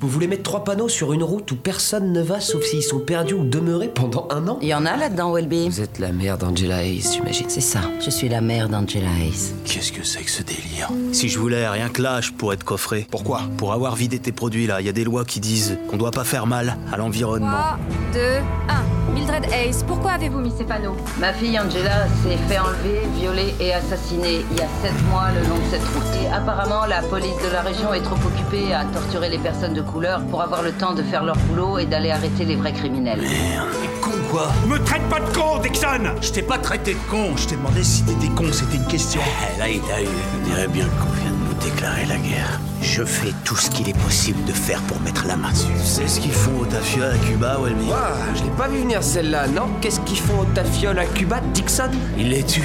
Vous voulez mettre trois panneaux sur une route où personne ne va sauf s'ils sont perdus ou demeurés pendant un an Il y en a là-dedans, Welby. Vous êtes la mère d'Angela Hayes, j'imagine. C'est ça, je suis la mère d'Angela Hayes. Qu'est-ce que c'est que ce délire? Si je voulais rien que là, je pourrais te coffrer. Pourquoi? Pour avoir vidé tes produits là, il y a des lois qui disent qu'on doit pas faire mal à l'environnement. 3, 2, 1. Mildred Hayes, pourquoi avez-vous mis ces panneaux Ma fille Angela s'est fait enlever, violer et assassiner il y a sept mois le long de cette route. Et apparemment, la police de la région est trop occupée à torturer les personnes de couleur pour avoir le temps de faire leur boulot et d'aller arrêter les vrais criminels. Con quoi Me traite pas de con, Dixon Je t'ai pas traité de con, je t'ai demandé si t'étais con, c'était une question. Eh, Là, il t'a eu. On dirait bien nous déclarer la guerre. Je fais tout ce qu'il est possible de faire pour mettre la main dessus. Sais ce qu'ils font au Tafia à Cuba, Welby? Ah, je l'ai pas vu venir celle-là, non Qu'est-ce qu'ils font au tafiole à Cuba, Dixon? Ils les tuent.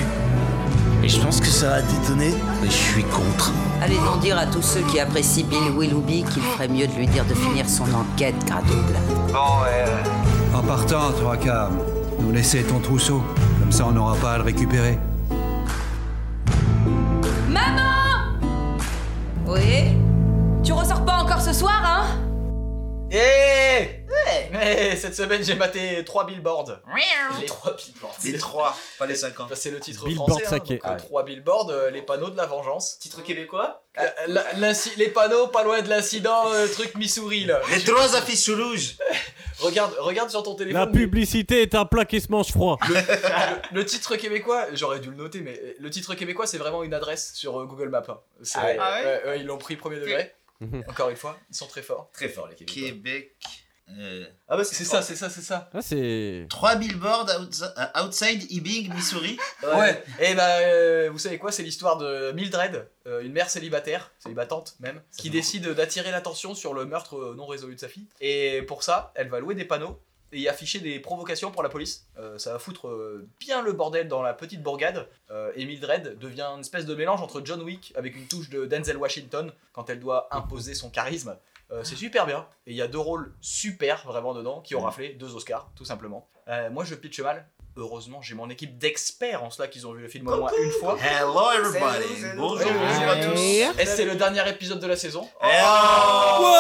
Et je pense que ça va détonner, mais je suis contre. Allez donc dire à tous ceux qui apprécient Bill Willoughby qu'il ferait mieux de lui dire de finir son enquête, Gradouble. En partant, quarts, nous laisser ton trousseau. Comme ça, on n'aura pas à le récupérer. Maman Oui Tu ressors pas encore ce soir, hein? Eh Mais cette semaine j'ai maté 3 billboards. Les 3 billboards. Les trois, pas les 50. Bah, c'est le titre Billboard français. saqué. Hein, donc, euh, trois billboards, euh, les panneaux de la vengeance. Titre québécois? Euh, la- les panneaux pas loin de l'incident, euh, truc Missouri là. Les trois affiches rouges. Regarde, regarde sur ton téléphone. La publicité est un plat qui se mange froid. Le, le- le titre québécois, j'aurais dû le noter, mais euh, le titre québécois c'est vraiment une adresse sur euh, Google Maps. hein. C'est- Ah ouais? ouais, ils l'ont pris premier degré. Encore une fois, ils sont très forts. Très fort les Québécois. Québec. Euh, Ah bah C'est ça, c'est ça, c'est ça. Ah, c'est. Trois billboards euh, outside Ebbing, Missouri. Ouais. Et bah, euh, vous savez quoi, c'est l'histoire de Mildred, euh, une mère célibataire, célibatante même, qui décide d'attirer l'attention sur le meurtre non résolu de sa fille. Et pour ça, elle va louer des panneaux et y afficher des provocations pour la police. Euh, ça va foutre euh, bien le bordel dans la petite bourgade. Euh, et Mildred devient une espèce de mélange entre John Wick avec une touche de Denzel Washington quand elle doit imposer son charisme. Euh, c'est super bien. Et il y a deux rôles super vraiment dedans qui ont raflé deux Oscars, tout simplement. Euh, moi, je pitch mal. Heureusement, j'ai mon équipe d'experts en cela qu'ils ont vu le film au moins une fois. Hello everybody. Bonjour, à tous. Et c'est le dernier épisode de la saison. Eh oh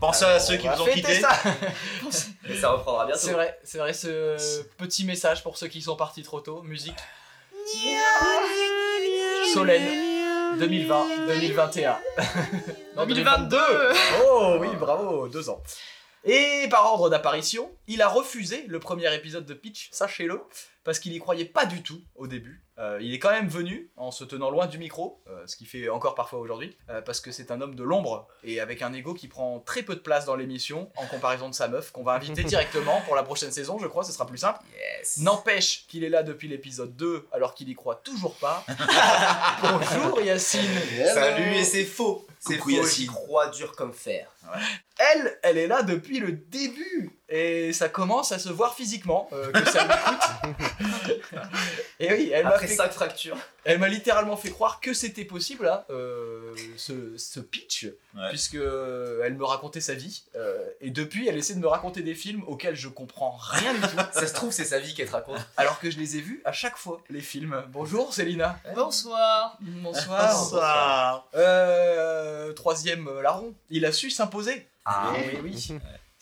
Pensez à ceux qui vous ont quitté. ça. Mais ça reprendra bientôt. C'est vrai, c'est vrai ce petit message pour ceux qui sont partis trop tôt. Musique. Solène 2020, 2021. Non, 2022. Oh oui, bravo, deux ans. Et par ordre d'apparition, il a refusé le premier épisode de Pitch, sachez-le, parce qu'il y croyait pas du tout au début. Euh, il est quand même venu en se tenant loin du micro, euh, ce qu'il fait encore parfois aujourd'hui, euh, parce que c'est un homme de l'ombre et avec un ego qui prend très peu de place dans l'émission en comparaison de sa meuf, qu'on va inviter directement pour la prochaine saison, je crois, ce sera plus simple. Yes. N'empêche qu'il est là depuis l'épisode 2 alors qu'il y croit toujours pas. Bonjour Yacine. Salut et c'est faux. C'est faux, Yacine. j'y crois dur comme fer. Elle, elle est là depuis le début et ça commence à se voir physiquement euh, que ça lui coûte. et oui, elle m'a Après fait- 5 fractures. elle m'a littéralement fait croire que c'était possible là, euh, ce, ce pitch, Ouais. puisque euh, elle me racontait sa vie euh, et depuis elle essaie de me raconter des films auxquels je comprends rien du tout, Ça se trouve, c'est sa vie qu'elle te raconte. alors que je les ai vus à chaque fois les films. Bonjour Célina. Bonsoir. Bonsoir. Bonsoir. Euh, troisième larron, il a su s'imposer. Ah Eh oui.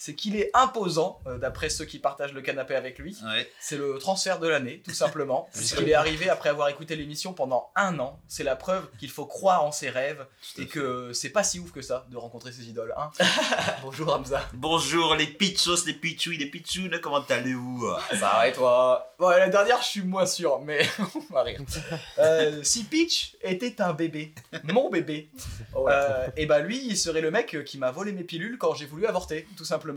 C'est qu'il est imposant, euh, d'après ceux qui partagent le canapé avec lui. Ouais. C'est le transfert de l'année, tout simplement. Puisqu'il est arrivé après avoir écouté l'émission pendant un an. C'est la preuve qu'il faut croire en ses rêves et que c'est pas si ouf que ça de rencontrer ses idoles. Hein Bonjour Hamza. Bonjour les pitchos, les pitchouis, les pitchounes, comment allez-vous? Ça va et toi? Bon, la dernière, je suis moins sûr, mais on va rire. Euh, si Peach était un bébé, mon bébé, euh, et bah lui, il serait le mec qui m'a volé mes pilules quand j'ai voulu avorter, tout simplement.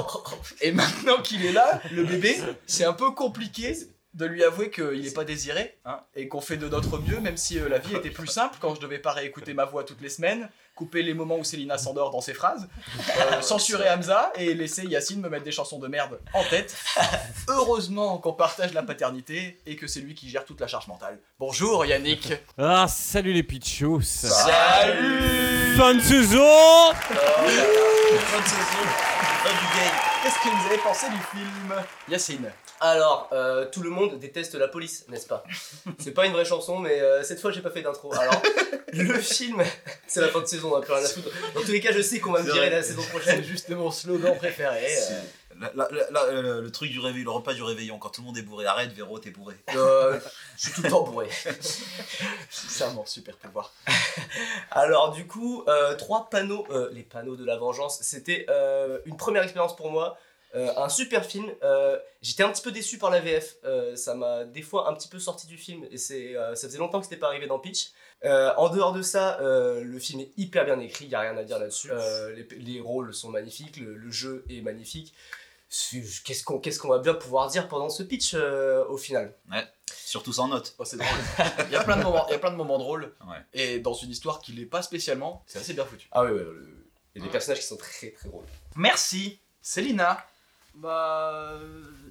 et maintenant qu'il est là, le bébé, c'est un peu compliqué de lui avouer qu'il n'est pas désiré, hein, et qu'on fait de notre mieux, même si euh, la vie était plus simple quand je devais pas réécouter ma voix toutes les semaines, couper les moments où Célina s'endort dans ses phrases, euh, censurer Hamza et laisser Yacine me mettre des chansons de merde en tête. Heureusement qu'on partage la paternité et que c'est lui qui gère toute la charge mentale. Bonjour Yannick. Ah, salut les pitchos. Salut Fin de game. Qu'est-ce que vous avez pensé du film Yacine? Alors, euh, tout le monde déteste la police, n'est-ce pas? C'est pas une vraie chanson, mais euh, cette fois j'ai pas fait d'intro. Alors, le film, c'est la fin de saison, on a plus rien à foutre. Dans tous les cas, je sais qu'on va me virer la saison prochaine. C'est juste mon slogan préféré. euh. La- la- la- la- le, truc du réveil, le repas du réveillon, quand tout le monde est bourré. Arrête, Véro, t'es bourré. Euh, je suis tout le temps bourré. C'est un super pouvoir. Alors du coup, euh, trois panneaux, euh, les panneaux de la vengeance, c'était euh, une première expérience pour moi. Euh, un super film. Euh, J'étais un petit peu déçu par la VF. Euh, ça m'a des fois un petit peu sorti du film et euh, ça faisait longtemps que c'était pas arrivé dans Pitch. Euh, en dehors de ça, euh, le film est hyper bien écrit, il y a rien à dire là-dessus. Euh, les, les rôles sont magnifiques, le, le jeu est magnifique. Qu'est-ce qu'on qu'est-ce qu'on va bien pouvoir dire pendant ce pitch euh, au final Ouais, surtout sans note. Oh, c'est drôle. Il y a plein de moments, il y a plein de moments drôles. Ouais. Et dans une histoire qui l'est pas spécialement, c'est assez bien foutu. Ah oui, ouais, le- il y a des personnages qui sont très très drôles. Merci, Célina. Bah,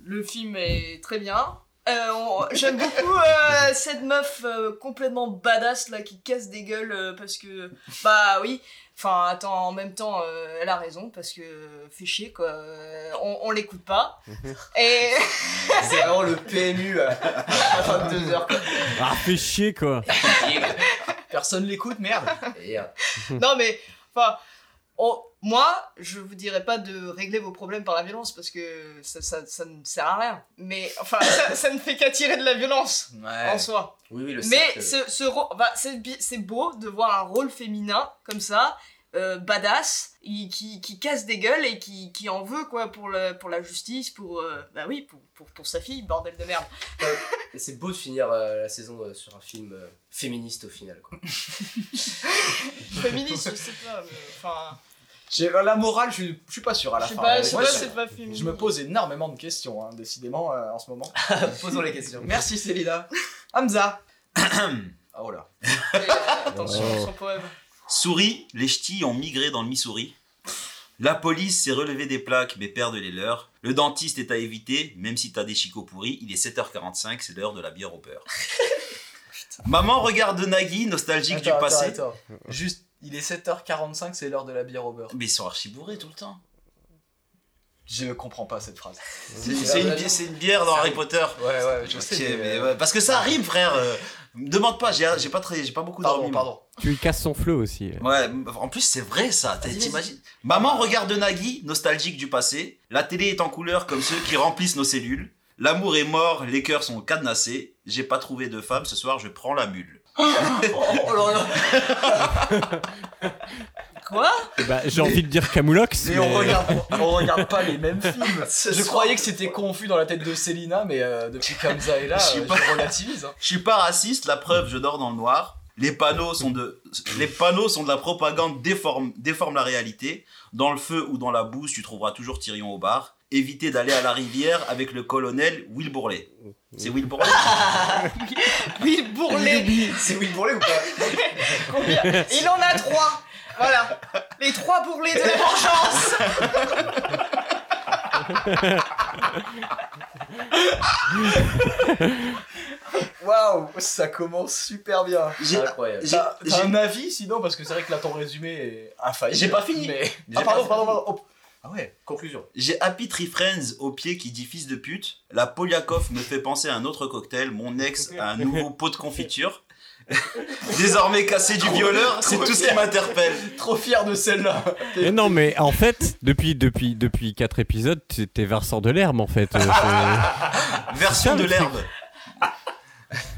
le film est très bien. Euh, on- J'aime beaucoup euh, cette meuf euh, complètement badass là qui casse des gueules euh, parce que bah oui. Enfin attends en même temps euh, elle a raison parce que euh, fait chier quoi. Euh, on, on l'écoute pas. Et C'est vraiment le PMU à 22h quoi. Ah, fais chier quoi. Personne l'écoute, merde. Et, euh, non mais enfin on- moi je vous dirais pas de régler vos problèmes par la violence parce que ça, ça, ça ne sert à rien. Mais enfin ça, ça ne fait qu'attirer de la violence en soi. oui, oui, le Mais cercle. ce, ce bah, c'est beau de voir un rôle féminin comme ça, euh, badass, il- qui, qui casse des gueules et qui, qui en veut quoi pour, le, pour la justice, pour, euh, bah oui, pour, pour, pour sa fille, bordel de merde. C'est beau de finir euh, la saison euh, sur un film euh, féministe au final. Quoi. Féministe, je sais pas, mais enfin. La morale, je, je suis pas sûr à la Je sais fin. pas, je sais moi, pas, je- c'est pas féministe. Je me pose énormément de questions, hein, décidément, euh, en ce moment. Posons les questions. Merci Célina. Hamza. oh là. Et, euh, attention, Oh. son poème. Souris, les ch'tis ont migré dans le Missouri. La police s'est relevé des plaques mais perd de les leurs. Le dentiste est à éviter, même si t'as des chicots pourris. Il est 7h45, c'est l'heure de la bière au beurre. Maman regarde Nagui, nostalgique Attends, du passé. attends, attends. Juste, il est 7h45, c'est l'heure de la bière au beurre. Mais ils sont archi bourrés tout le temps. Je comprends pas cette phrase. C'est une, bière dans Harry Potter. Ouais, ouais, je sais. mais mais, euh, ouais, parce que ça rime, frère. euh, me demande pas, j'ai j'ai pas, très- j'ai pas beaucoup Pardon, dormi. pardon. Tu lui casses son fleu aussi. Ouais, en plus c'est vrai ça, t'as- t'imagines Maman regarde Nagui, nostalgique du passé. La télé est en couleur comme ceux qui remplissent nos cellules. L'amour est mort, les cœurs sont cadenassés. J'ai pas trouvé de femme, ce soir je prends la mule. Oh là là Quoi Bah, j'ai envie de dire Camoulox. Mais on regarde, on regarde pas les mêmes films. Je croyais que c'était confus dans la tête de Célina, mais euh, depuis qu'Hamza est là, Je suis euh, pas- je relativise. hein. Je suis pas raciste, la preuve, je dors dans le noir. Les panneaux sont de, les panneaux sont de la propagande, déforment, déforment la réalité. Dans le feu ou dans la bouse, tu trouveras toujours Tyrion au bar. Évitez d'aller à la rivière avec le colonel Will Bourlet. C'est Will Bourlet Oui, bourrelé C'est Will Bourlet ou pas? Combien? Il en a trois Voilà Les trois bourrelets de la vengeance Waouh, ça commence super bien. J'ai- Incroyable. j'ai- T'as t'as j'ai- un avis sinon Parce que c'est vrai que là ton résumé est infaillible. J'ai pas fini. Mais... J'ai Ah, pardon, pas pardon, pardon. Oh. Ah ouais. Conclusion. J'ai Happy Tree Friends au pied qui dit fils de pute. La Polyakov me fait penser à un autre cocktail. Mon ex a un nouveau pot de confiture. Désormais cassé du violeur, c'est tout ce qui m'interpelle. Trop fier de celle-là. Mais non, mais en fait, depuis, depuis, depuis 4 épisodes, t'es Vincent Delerme en fait. Euh, Version de l'herbe.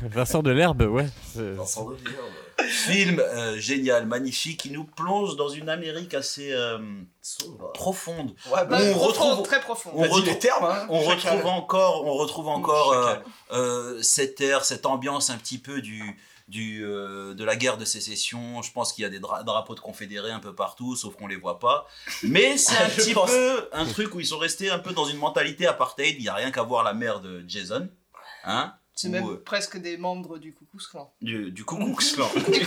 Vincent Delerbe, ouais. c'est- Vincent Delerme. Film euh, génial, magnifique, qui nous plonge dans une Amérique assez euh, profonde. Ouais, bah, On Profond, retrouve- Très profond. On retrouve- termes, hein. On retrouve encore, on retrouve encore euh, euh, cette air, cette ambiance un petit peu du, du, euh, de la guerre de sécession. Je pense qu'il y a des dra- drapeaux de confédérés un peu partout, sauf qu'on les voit pas. Mais c'est un petit pense. peu un truc où ils sont restés un peu dans une mentalité apartheid. Il n'y a rien qu'à voir la mère de Jason. Hein C'est même euh, presque des membres du Coucou Clan. du, du Klux Klan. du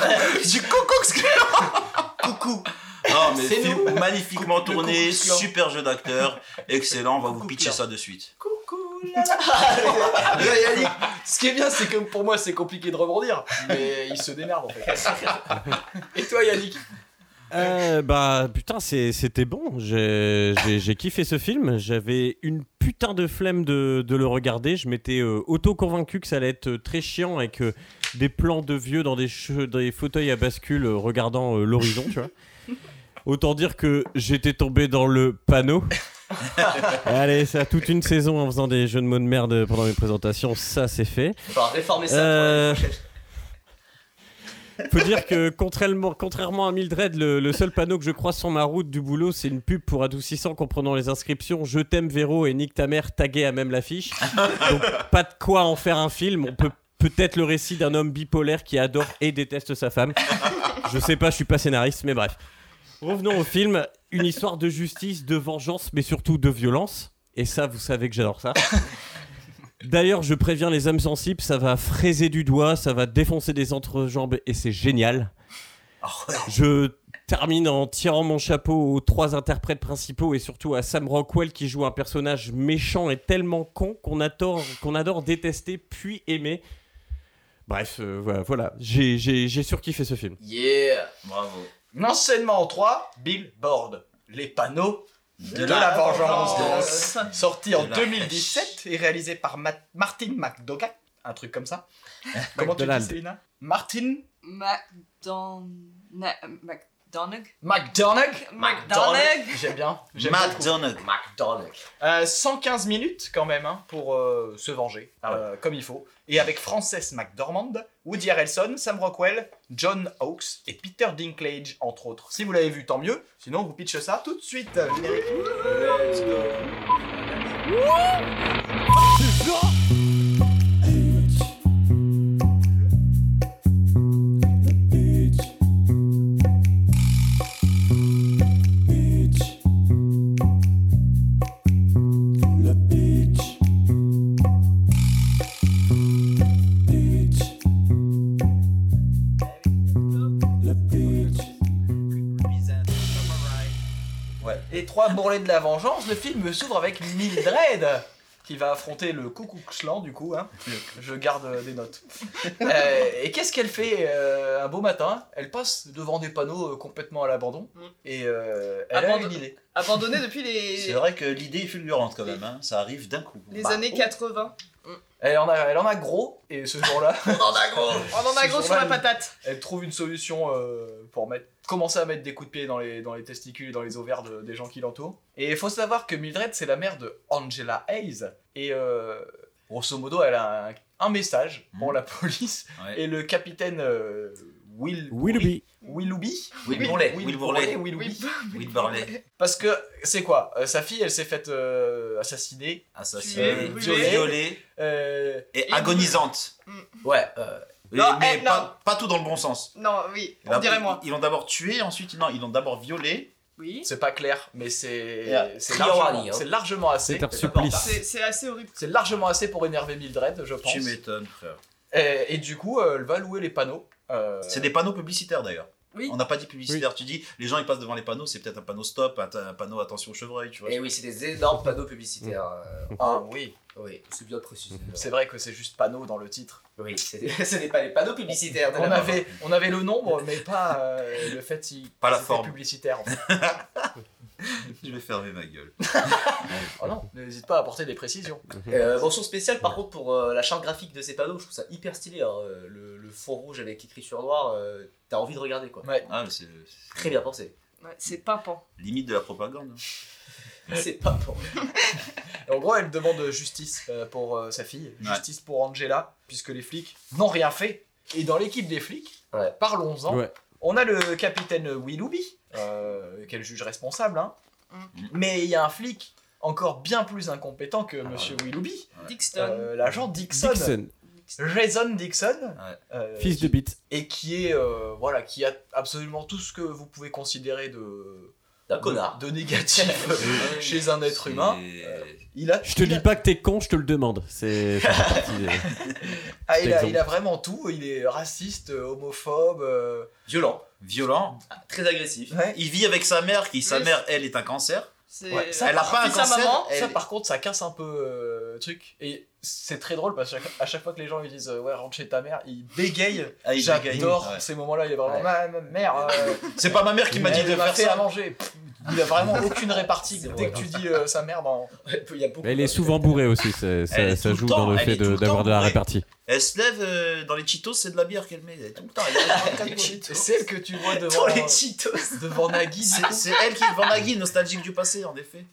Ku Klux Klan. Coucou. Non, mais film magnifiquement tourné, super jeu d'acteur, excellent. On va vous pitcher ça de suite. Là, Yannick, ce qui est bien, c'est que pour moi, c'est compliqué de rebondir, mais il se démerde en fait. Et toi, Yannick Euh, bah putain, c'était bon. J'ai kiffé ce film. J'avais une putain de flemme de, de le regarder. Je m'étais euh, auto-convaincu que ça allait être euh, très chiant avec euh, des plans de vieux dans des, dans des fauteuils à bascule regardant euh, l'horizon, tu vois. Autant dire que j'étais tombé dans le panneau. Allez, ça toute une saison en faisant des jeux de mots de merde pendant mes présentations, ça c'est fait. Faut réformer ça Euh, pour. Faut dire que contrairement, contrairement à Mildred, le, le seul panneau que je croise sur ma route du boulot, c'est une pub pour adoucissant comprenant les inscriptions Je t'aime Véro et Nick ta mère tagués à même l'affiche. Donc pas de quoi en faire un film. On peut peut-être le récit d'un homme bipolaire qui adore et déteste sa femme. Je sais pas, je suis pas scénariste, mais bref. Revenons au film. Une histoire de justice, de vengeance, mais surtout de violence. Et ça, vous savez que j'adore ça. D'ailleurs, je préviens les âmes sensibles, ça va fraiser du doigt, ça va défoncer des entrejambes et c'est génial. Je termine en tirant mon chapeau aux trois interprètes principaux et surtout à Sam Rockwell qui joue un personnage méchant et tellement con qu'on adore, adore détester puis aimer. Bref, euh, voilà, j'ai surkiffé ce film. Yeah Bravo. Enseignement en 3, Billboard. Les panneaux de, De la, la vengeance. vengeance. Sorti en De la 2017 et réalisé par Ma- Martin McDougall. Un truc comme ça. Comment tu dis, McDonald. Célina Martin? McDon... na- McDonagh McDonagh? McDonagh J'aime bien. j'aime. McDonald's. McDonald's. Euh, 115 minutes quand même hein, pour euh, se venger, Ah euh, comme il faut. Et avec Frances McDormand, Woody Harrelson, Sam Rockwell, John Hawkes et Peter Dinklage, entre autres. Si vous l'avez vu, tant mieux. Sinon, vous pitch ça tout de suite. Générique. Let's go. Trois bourrelets de la vengeance, le film s'ouvre avec Mildred qui va affronter le Ku Klux Klan du coup. Hein. Je garde des notes. Euh, et qu'est-ce qu'elle fait euh, un beau matin? Elle passe devant des panneaux euh, complètement à l'abandon Mm. et euh, elle a Abandon- une idée. Abandonné depuis les, C'est vrai que l'idée est fulgurante quand même, hein. ça arrive d'un coup. les Bah, années 80. Elle en a, elle en a gros et ce jour-là, On en a gros On en a gros sur la patate elle trouve une solution euh, pour mettre, commencer à mettre des coups de pied dans les, dans les testicules et dans les ovaires de- des gens qui l'entourent. Et il faut savoir que Mildred, c'est la mère de Angela Hayes. Et euh, grosso modo, elle a un, un message pour la police. Ouais. Et le capitaine euh, Will Willoughby. Willoughby Will Bourlet. Will Bourlet. Willoughby. Will Burley. Parce que c'est quoi euh, Sa fille, elle s'est faite euh, assassiner, Assassiné, Tué, violée. violée euh, et agonisante. Ouais, euh, Mais, Non, mais eh, pas, pas tout dans le bon sens. Non, oui, on Là, dirait ils- moi. Ils l'ont d'abord tué, ensuite non, ils l'ont d'abord violé. Oui. c'est pas clair, mais c'est Yeah. c'est largement, hein. largement assez. C'est un supplice. C'est c'est assez horrible. C'est largement assez pour énerver Mildred, je pense. Tu m'étonnes, frère. Et, et du coup, euh, elle va louer les panneaux. Euh, C'est des panneaux publicitaires d'ailleurs. Oui. On n'a pas dit publicitaire, tu dis les gens ils passent devant les panneaux, c'est peut-être un panneau stop, un, un panneau attention au chevreuil, tu vois. et Eh oui, c'est des énormes panneaux publicitaires. euh, Ah oui, oui, c'est bien précisé. c'est vrai que c'est juste panneau dans le titre. Oui, c'est des- ce n'est pas les panneaux publicitaires. de On avait, on avait le nombre, mais pas euh, le fait si Pas la forme. publicitaire. en fait. Je vais fermer ma gueule. Oh non, n'hésite pas à apporter des précisions. Euh, mention spéciale par contre pour euh, la charte graphique de ces panneaux, je trouve ça hyper stylé. hein, euh, Le, le fond rouge avec écrit sur noir, euh, t'as envie de regarder quoi. Ouais. Ah, mais c'est Très bien pensé. Ouais, c'est pimpant. limite de la propagande. hein. C'est pas pour. Et en gros, elle demande justice euh, pour euh, sa fille, Ouais. justice pour Angela, puisque les flics n'ont rien fait. Et dans l'équipe des flics, Ouais. parlons-en, Ouais. On a le capitaine Willoughby, euh, qu'elle juge responsable, hein. Mm. mais il y a un flic encore bien plus incompétent que Monsieur Willoughby, Dixon. euh, l'agent Dixon, Dixon, Jason Dixon, Ouais. euh, fils de bite. et qui est euh, voilà, qui a absolument tout ce que vous pouvez considérer de D'un connard. de négatif chez un être humain. Euh, il a, Je te il dis a- pas que t'es con, je te le demande. C'est Ah, il, a, exemple. il a vraiment tout. Il est raciste, euh, homophobe. euh, Violent, Violent. très agressif. ouais. Il vit avec sa mère, qui sa Oui. mère, elle, est un cancer. C'est Ouais, ça, Elle a pas un sa cancer. maman. elle- Ça, par contre, ça casse un peu euh, le truc. Et c'est très drôle parce qu'à chaque, à chaque fois que les gens lui disent euh, Ouais, rentre chez ta mère, il bégaye. Ah, il J'adore ouais. ces moments-là. Il est vraiment Ouais. Ma, ma mère. euh, C'est pas ma mère qui m'a dit elle de faire fait ça. à manger. Il a vraiment aucune répartie. C'est Dès vrai. que tu dis euh, sa mère, dans... Il y a beaucoup il est souvent bourré aussi, ça, Elle est joue temps, dans le elle fait est de- d'avoir de la bourrée. répartie. Elle se lève euh, dans les Cheetos, c'est de la bière qu'elle met. Tout le temps. Elle est dans le C'est celle que tu vois devant, Dans les Cheetos. devant Nagui. C'est elle qui est Van Nagui, nostalgique du passé, en effet.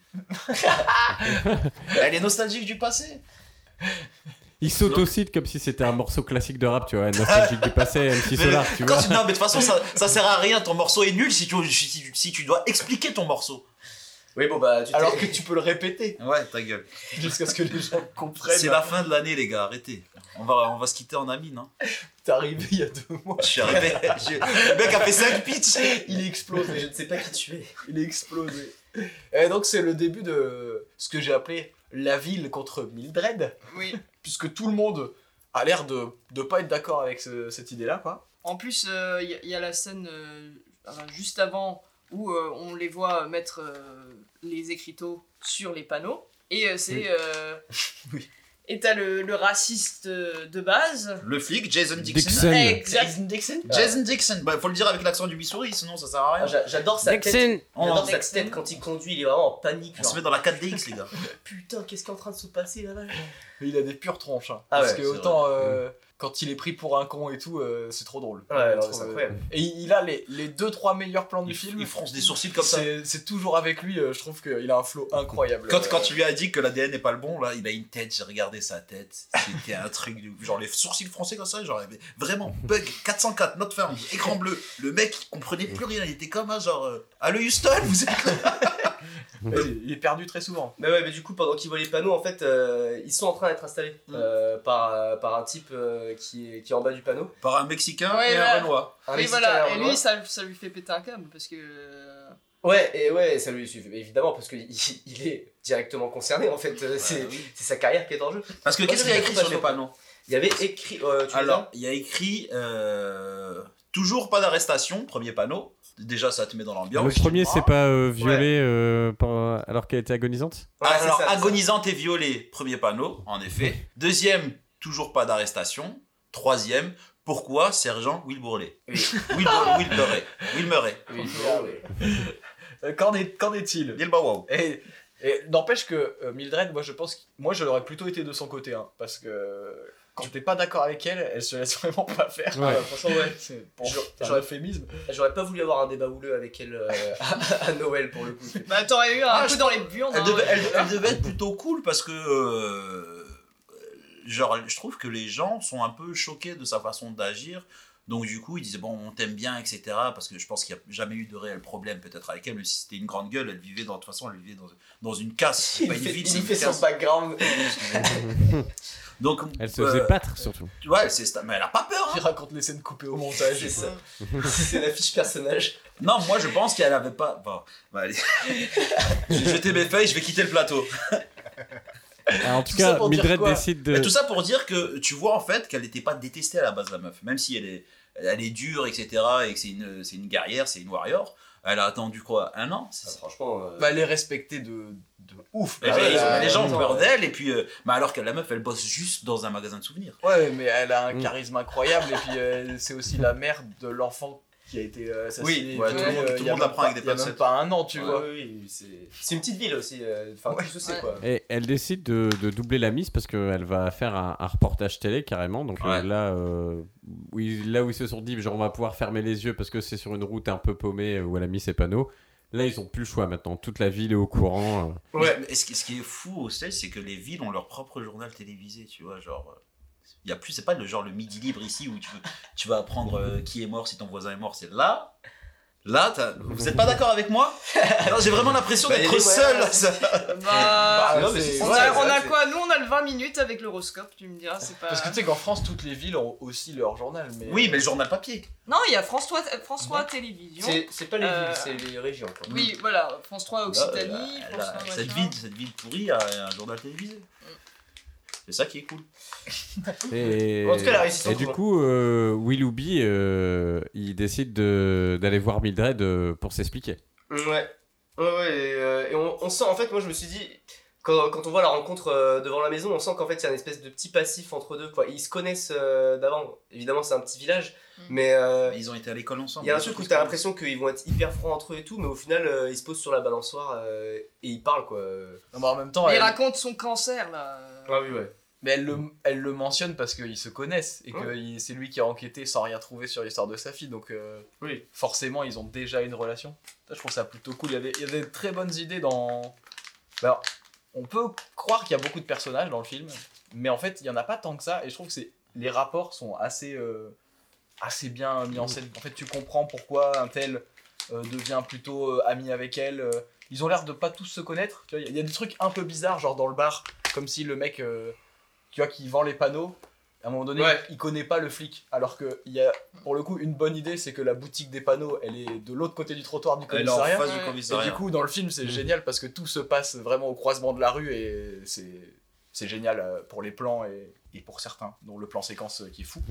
elle est nostalgique du passé. Il s'autocite comme si c'était un morceau classique de rap, tu vois, nostalgique du passé, MC Solar, tu vois. tu- non, mais de toute façon, ça, ça sert à rien. Ton morceau est nul si tu, si, si tu dois expliquer ton morceau. Oui, bon, bah, tu Alors que tu peux le répéter Ouais, ta gueule. jusqu'à ce que les gens comprennent. C'est la fin de l'année, les gars, arrêtez. On va, on va se quitter en amis, non T'es arrivé il y a deux mois. Je suis arrivé. je- Le mec a fait 5 pitchs. Il est explosé. Je ne sais pas qui tu es. Il est explosé. Et donc c'est le début de ce que j'ai appelé la ville contre Mildred, Oui. puisque tout le monde a l'air de de pas être d'accord avec ce- cette idée-là, quoi. En plus, il y, a- y a la scène euh, juste avant où euh, on les voit mettre euh, les écriteaux sur les panneaux. Et euh, c'est. Oui. euh, Oui. Et t'as le, le raciste de base. Le flic, Jason Dixon. Dixon. Exact. Dixon Jason Dixon. Bah, faut le dire avec l'accent du Missouri, sinon ça sert à rien. Ah, j'a- J'adore sa tête. Dixon J'adore sa Dixon. tête quand il conduit, il est vraiment en panique. On genre. se met dans la 4DX, les gars. Putain, qu'est-ce qui est en train de se passer là-bas Mais il a des pures tronches. hein. Ah parce ouais, que c'est autant euh, quand il est pris pour un con et tout, euh, c'est trop drôle. Ouais, Trop, c'est euh, incroyable. Et il a les, les deux trois meilleurs plans du Il, film. il fronce des sourcils comme ça. C'est toujours avec lui, euh, je trouve qu'il a un flow incroyable. Quand, Euh, quand tu lui as dit que l'ADN n'est pas le bon, là, il a une tête, j'ai regardé sa tête. C'était un truc, de- genre les sourcils français comme ça, genre il y avait vraiment bug 404, not found, écran bleu. Le mec, il comprenait plus rien, il était comme un genre, euh, allô Houston, vous êtes il est perdu très souvent. Mais ouais, mais du coup, pendant qu'ils voient les panneaux, en fait, euh, ils sont en train d'être installés Mm. euh, par, euh, par un type euh, qui, est, qui est en bas du panneau. par un Mexicain Ouais, et là. un Renoir. Un et Mexicain voilà. Et lui, ça, ça lui fait péter un câble parce que. euh, Ouais, et ouais, ça lui suffit, évidemment, parce qu'il il est directement concerné, en fait. euh, c'est oui. c'est sa carrière qui est en jeu. Parce que qu'est-ce qu'il y a écrit sur les panneaux Il y avait écrit. euh, tu Alors, il y a écrit euh, toujours pas d'arrestation, premier panneau. Déjà, ça te met dans l'ambiance. Le premier, c'est pas euh, violé euh, par- alors qu'elle était agonisante Ouais, c'est Alors, ça, c'est ça. agonisante et violée, premier panneau, en effet. Deuxième, toujours pas d'arrestation. Troisième, pourquoi sergent Will Bourlet Oui. Will, Will Murray. Will Murray. Oui, oui. Euh, Qu'en est- qu'en est-il? Bow Et, et n'empêche que euh, Mildred, moi je pense, que- moi je l'aurais plutôt été de son côté, hein, parce que quand t'es pas d'accord avec elle, elle se laisse vraiment pas faire. Ouais. Ouais, franchement, ouais. C'est pour un j'aurais- euphémisme. J'aurais pas voulu avoir un débat houleux avec elle euh, à, à Noël pour le coup. Bah, t'aurais eu un Ah, coup je dans les buandes. Elle hein. devait, elle- elle devait être plutôt cool parce que. euh, genre, je trouve que les gens sont un peu choqués de sa façon d'agir. Donc, du coup, ils disaient, bon, on t'aime bien, etc. Parce que je pense qu'il n'y a jamais eu de réel problème, peut-être, avec elle. Même si c'était une grande gueule, elle vivait, dans, de toute façon, elle vivait dans, dans une casse. Il pas une fait, ville, il c'est une fait son background. Donc, Elle se euh, faisait battre surtout. Ouais, c'est ça. Mais elle a pas peur. hein. Il raconte les scènes coupées au montage. C'est ça. C'est la fiche personnage. Non, moi, je pense qu'elle avait pas. Bon, bah, allez. je vais jeter mes feuilles, je vais quitter le plateau. Alors, en tout cas, Mildred décide de. Mais tout ça pour dire que tu vois en fait qu'elle n'était pas détestée à la base la meuf, même si elle est, elle est dure, etc. et que c'est une, c'est une guerrière, c'est une warrior. Elle a attendu quoi Un an? C'est ça franchement. euh, Bah, elle est respectée de, de ouf. Bah, les, ouais, euh, les gens ont peur d'elle, et puis. euh, bah alors que la meuf, elle bosse juste dans un magasin de souvenirs. Ouais, mais elle a un Mm. charisme incroyable et puis euh, c'est aussi la mère de l'enfant qui a été euh, assassiné. Oui, ouais, tout le monde- euh, tout il monde l'apprend avec des Il y a même pincettes. pas un an, tu ouais, vois. oui, c'est c'est une petite ville aussi. euh, Enfin, tout se quoi. Et elle décide de, de doubler la mise parce qu'elle va faire un, un reportage télé carrément. Donc euh, Ouais. là, euh, où ils, là où ils se sont dit, genre, on va pouvoir fermer les yeux parce que c'est sur une route un peu paumée où elle a mis ses panneaux. Là, ils ont plus le choix maintenant. Toute la ville est au courant. euh. Ouais. Mais ce, qui- ce qui est fou au c'est que les villes ont leur propre journal télévisé, tu vois. Genre. Il y a plus, c'est pas le genre le midi libre ici où tu, tu vas apprendre euh, qui est mort si ton voisin est mort. C'est là. Là, vous êtes pas d'accord avec moi? J'ai vraiment l'impression Bah, d'être seul. ouais. ça. Bah, non, mais c'est- c'est on, a, on quoi? Nous, on a le 20 minutes avec l'horoscope, tu me diras, c'est pas. Parce que tu sais qu'en France, toutes les villes ont aussi leur journal. Mais... Oui, mais le journal papier. Non, il y a France 3, France 3 Télévision. C'est c'est pas les Euh, villes, c'est les régions. Quoi. Oui, voilà, France 3 Occitanie, Là, France là, 3 cette, ville, cette ville pourrie a un journal télévisé. C'est ça qui est cool. Et, En tout cas, la résistance, et du coup, euh, Willoughby, euh, il décide de- d'aller voir Mildred euh, pour s'expliquer. Ouais. Ouais, ouais, et, euh, et on, on sent, en fait, moi je me suis dit, quand, quand on voit la rencontre euh, devant la maison, on sent qu'en fait il y a une espèce de petit passif entre deux. Quoi. Ils se connaissent euh, d'avant. Évidemment, c'est un petit village, mais euh, Ils ont été à l'école ensemble. il y a un truc où t'as l'impression qu'ils vont être hyper francs entre eux et tout, mais au final euh, ils se posent sur la balançoire euh, et ils parlent quoi. Non, mais en même temps, Il elle, raconte son cancer là. Ah oui, ouais. mais elle, le, elle le mentionne parce qu'ils se connaissent et que Ouais. il- c'est lui qui a enquêté sans rien trouver sur l'histoire de sa fille. Donc, euh, Oui. forcément, ils ont déjà une relation. Ça, je trouve ça plutôt cool. Il y, a des, il y a des très bonnes idées dans. Alors, on peut croire qu'il y a beaucoup de personnages dans le film, mais en fait, il y en a pas tant que ça. Et je trouve que c'est les rapports sont assez, euh, assez bien mis en scène. En fait, tu comprends pourquoi un tel euh, devient plutôt euh, ami avec elle. euh. ils ont l'air de pas tous se connaître. Tu vois, Il y, a- il y a des trucs un peu bizarres, genre dans le bar, comme si le mec, euh, tu vois, qui vend les panneaux. À un moment donné, Ouais. il connaît pas le flic. Alors que il y a, pour le coup, une bonne idée, c'est que la boutique des panneaux, elle est de l'autre côté du trottoir du Elle est en commissariat. face du Ouais. Et du coup, dans le film, c'est génial parce que tout se passe vraiment au croisement de la rue et c'est c'est génial euh, pour les plans et, et pour certains, dont le plan séquence euh, qui est fou.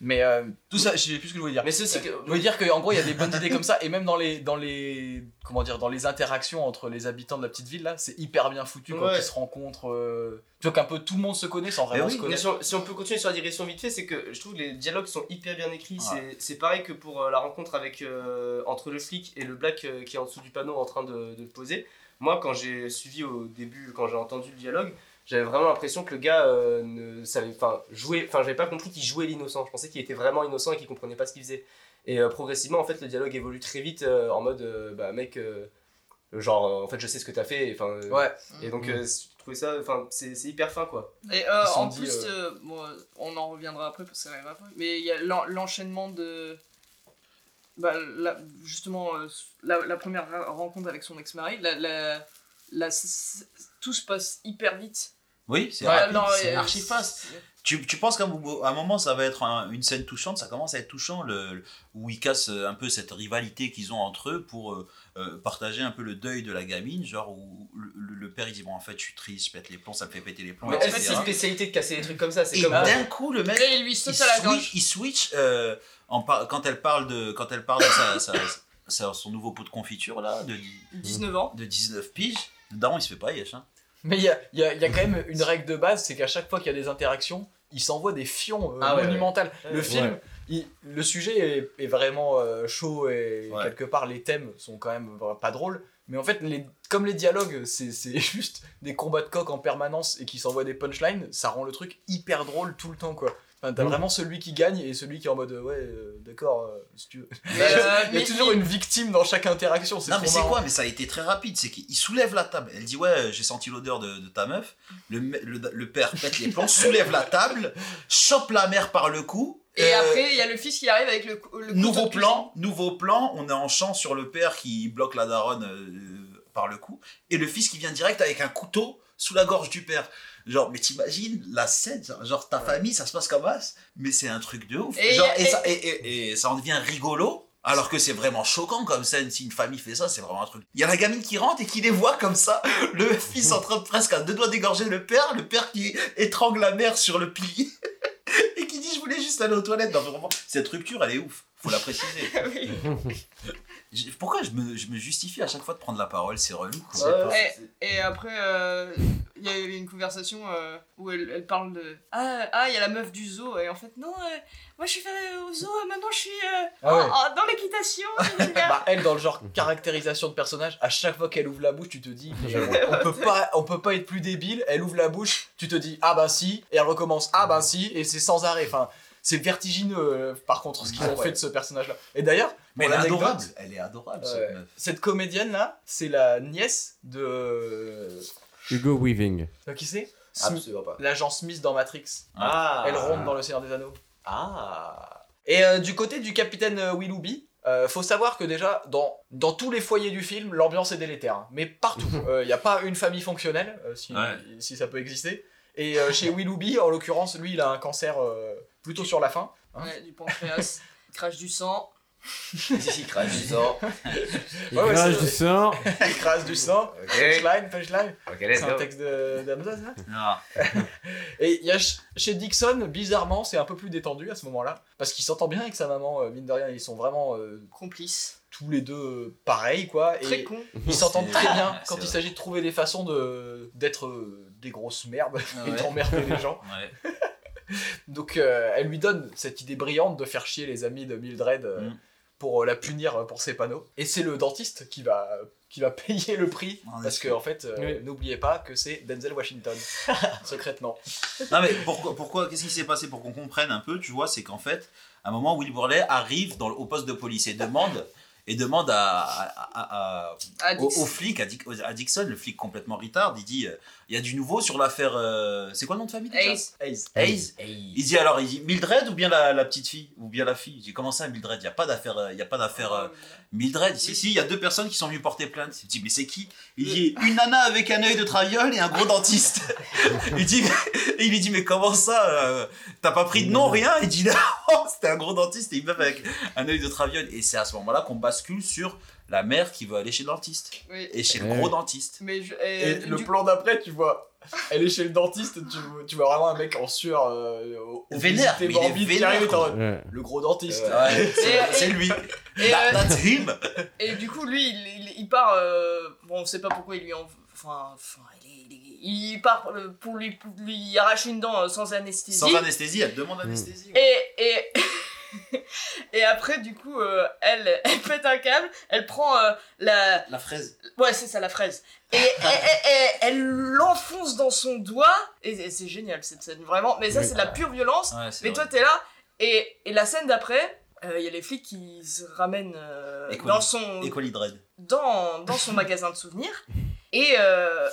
Mais euh, tout ça, je sais plus ce que je voulais dire. Mais c'est aussi que- Je voulais dire qu'en gros, il y a des bonnes idées comme ça et même dans les dans les comment dire dans les interactions entre les habitants de la petite ville là, c'est hyper bien foutu quand Ouais. ils se rencontrent. euh, Tu vois qu'un peu tout le monde se connaît sans vraiment oui, se connaître. si, on, si on peut continuer sur la digression vite fait, c'est que je trouve que les dialogues sont hyper bien écrits. Ouais. C'est- pareil que pour euh, la rencontre avec euh, entre le flic et le black euh, qui est en dessous du panneau en train de, de le poser. Moi, quand j'ai suivi au début, quand j'ai entendu le dialogue, j'avais vraiment l'impression que le gars euh, ne savait, enfin, jouer, enfin, j'avais pas compris qu'il jouait l'innocent. Je pensais qu'il était vraiment innocent et qu'il comprenait pas ce qu'il faisait. Et euh, progressivement, en fait, le dialogue évolue très vite euh, en mode, euh, bah, mec, euh, genre, euh, en fait, je sais ce que t'as fait. Enfin, euh, Ouais. Et donc, euh, je trouvais ça, enfin, c'est c'est hyper fin, quoi. Et euh, en dit, plus, euh, euh, bon, euh, on en reviendra après parce que ça arrive après. Mais il y a l'en- l'enchaînement de. Bah, la- justement, euh, la, la première rencontre avec son ex-mari, la, tout se passe hyper vite. Oui, c'est Ouais, rapide, c'est archi fast. Tu, tu penses qu'à un, moment ça va être un- une scène touchante, ça commence à être touchant, le, le- où ils cassent euh, un peu cette rivalité qu'ils ont entre eux pour euh, euh, partager un peu le deuil de la gamine, genre où le, père il dit bon en fait je suis triste, je pète les plombs, ça me fait péter les plombs, Mais elle, etc. c'est une spécialité de casser des trucs comme ça. C'est Et comme. d'un coup le mec Et il lui saute à la switch, il switch euh, en par- quand elle parle de quand elle parle de sa, sa- sa- son nouveau pot de confiture là de, 19 ans. de 19 piges, dedans il se fait pas yesh hein. Mais il y a, il y a- il y a quand même une règle de base, c'est qu'à chaque fois qu'il y a des interactions, il s'envoie des fions euh, Ah monumentales. ouais. Le Ouais. film, il- le sujet est, est vraiment euh, chaud et Ouais. quelque part les thèmes sont quand même pas drôles. Mais en fait, les, comme les dialogues, c'est c'est juste des combats de coq en permanence et qui s'envoient des punchlines, ça rend le truc hyper drôle tout le temps quoi. Enfin, t'as Mm. vraiment celui qui gagne et celui qui est en mode ouais, euh, d'accord, euh, si tu veux. Mais, euh, il y a mais toujours il- une victime dans chaque interaction. Non mais c'est quoi Mais ça a été très rapide. C'est qu'il soulève la table. Elle dit ouais j'ai senti l'odeur de, de ta meuf. Le, le, le père pète les plombs, soulève la table, chope la mère par le cou. Et euh, après, il y a le fils qui arrive avec le, le couteau nouveau plan, nouveau plan. On est en champ sur le père qui bloque la daronne euh, par le cou et le fils qui vient direct avec un couteau sous la gorge du père. Genre mais t'imagines la scène, genre, genre, ta famille ça se passe comme ça, mais c'est un truc de ouf. Et Genre, y a- et, et- ça, et, et- et ça en devient rigolo. Alors que c'est vraiment choquant comme scène, si une famille fait ça, c'est vraiment un truc. Il y a la gamine qui rentre et qui les voit comme ça, le fils en train de presque à deux doigts d'égorger le père, le père qui étrangle la mère sur le pilier et qui dit je voulais juste aller aux toilettes. Non, vraiment, cette rupture elle est ouf, faut la préciser. Pourquoi je me, je me justifie à chaque fois de prendre la parole? C'est relou quoi. Ouais, Et, et après, euh, il y a eu une conversation euh, où elle, elle parle de Ah, ah, il y a la meuf du zoo. Et en fait, non, euh, moi je suis fait au zoo, maintenant je suis euh, Ah ouais. en- en- dans l'équitation. Bah, elle, dans le genre caractérisation de personnage, à chaque fois qu'elle ouvre la bouche, tu te dis, on peut pas, on peut pas être plus débile. Elle ouvre la bouche, tu te dis, ah bah si, et elle recommence, ah bah si, et c'est sans arrêt. Enfin, c'est vertigineux, euh, par contre, ce qu'ils ont Ouais. fait de ce personnage-là. Et d'ailleurs, Mais elle est adorable, elle est adorable cette Ouais. meuf. cette comédienne-là, c'est la nièce de. Hugo Weaving. Euh, qui c'est? Absolument pas. L'agent Smith dans Matrix. Ah. Elle ronde dans Le Seigneur des Anneaux. Ah. Et euh, du côté du capitaine Willoughby, euh, faut savoir que déjà, dans, dans tous les foyers du film, l'ambiance est délétère. hein. Mais partout. Il n'y a pas une famille fonctionnelle, euh, si, Ouais. si ça peut exister. Et euh, chez Willoughby, en l'occurrence, lui, il a un cancer euh, plutôt sur la fin. hein. Ouais, du pancréas, il crache du sang. Si, crache du sang. Il Ouais, crache c'est- du sang. il crasse du sang. Ok. Punchline, punchline. Ok, C'est un texte de d'Amazon, ça? Non. Et il y a ch- chez Dixon, bizarrement, c'est un peu plus détendu à ce moment-là. Parce qu'il s'entend bien avec sa maman, euh, mine de rien, ils sont vraiment. euh, Complice. tous les deux euh, pareils, quoi. Très et con. ils s'entendent très bien quand il s'agit de trouver des façons de d'être euh, des grosses merdes Ah et ouais. d'emmerder les gens. Ouais. Donc euh, elle lui donne cette idée brillante de faire chier les amis de Mildred euh, Mm. pour euh, la punir pour ses panneaux. Et c'est le dentiste qui va, qui va payer le prix En parce que en fait, euh, Oui. n'oubliez pas que c'est Denzel Washington secrètement. Non mais pourquoi, pourquoi qu'est-ce qui s'est passé pour qu'on comprenne un peu, tu vois, c'est qu'en fait, à un moment, Will Burley arrive dans, au poste de police et demande et demande à, à- à- à- À au, flic, à, Dick- à Dixon, le flic complètement retard, il dit, euh, il y a du nouveau sur l'affaire, euh, c'est quoi le nom de famille déjà Ace. Hayes. Hayes. Il dit alors, il dit Mildred ou bien la, la petite fille ou bien la fille? Il dit comment ça Mildred Il y a pas d'affaire, euh, il y a pas d'affaire euh, Mildred. Si si, il y a deux personnes qui sont venues porter plainte. Il dit mais c'est qui? Il dit une nana avec un œil de traviole et un gros dentiste. il dit il lui dit mais comment ça euh, T'as pas pris de nom rien? Il dit non, c'était un gros dentiste et une meuf avec un œil de traviole. Et c'est à ce moment-là qu'on bascule sur la mère qui veut aller chez le dentiste Oui. et chez le Ouais. gros dentiste. Mais je- Et et le du- plan d'après, tu vois, elle est chez le dentiste, tu, tu vois vraiment un mec en sueur, euh, au- au Vénère, mais il est vénère, Ouais. le gros dentiste. Ouais, c'est- lui. et, That- euh, that's him. Et du coup, lui, il, il- il part. euh, bon, on sait pas pourquoi il lui en. Enfin, enfin, il, est- il est- il part euh, pour lui, pour lui arracher une dent euh, sans anesthésie. Sans anesthésie, elle demande Mm. anesthésie. Et, et, et après, du coup, euh, elle, elle pète un câble, elle prend euh, la. La fraise. Ouais, c'est ça, la fraise. Et elle- l'enfonce dans son doigt. Et, et c'est génial cette scène, vraiment. Mais ça, Oui. c'est de la pure violence. Ouais, Mais vrai. toi, t'es là. Et, et la scène d'après, euh, il y a les flics qui se ramènent euh, Equally- dans son dans, dans son magasin de souvenirs. Et, euh,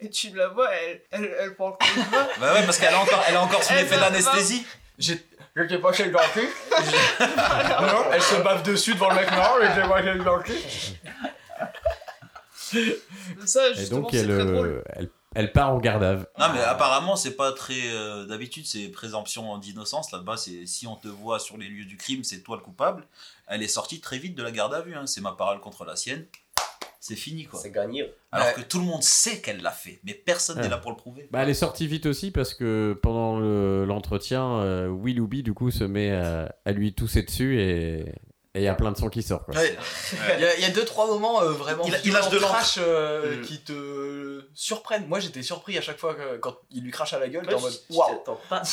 et tu la vois, elle, elle, elle prend le coup de main. Bah ouais, parce qu'elle a encore, elle a encore son Elle effet d'anesthésie. J'ai- J'étais pas chez le dentiste. Non, elle se bave dessus devant le mec, non, j'étais pas chez le dentiste. Ça, Et donc, c'est elle, très euh, drôle. elle, elle part au garde à vue. Non, mais apparemment, c'est pas très. euh, D'habitude, c'est présomption d'innocence. Là-bas, c'est si on te voit sur les lieux du crime, c'est toi le coupable. Elle est sortie très vite de la garde à vue. hein. C'est ma parole contre la sienne. C'est fini, quoi. C'est gagné. Alors Ouais. que tout le monde sait qu'elle l'a fait, mais personne n'est Ouais. là pour le prouver. Bah, elle est sortie vite aussi parce que pendant le- l'entretien, euh, Will Louby du coup se met à, à lui tousser dessus et et il y a plein de sang qui sort. Quoi. Ouais. Il y, a- il y a deux trois moments euh, vraiment Il- il lâche de trash euh, Mm. qui te surprennent. Moi j'étais surpris à chaque fois que, quand il lui crache à la gueule, t'es Ouais, en mode waouh.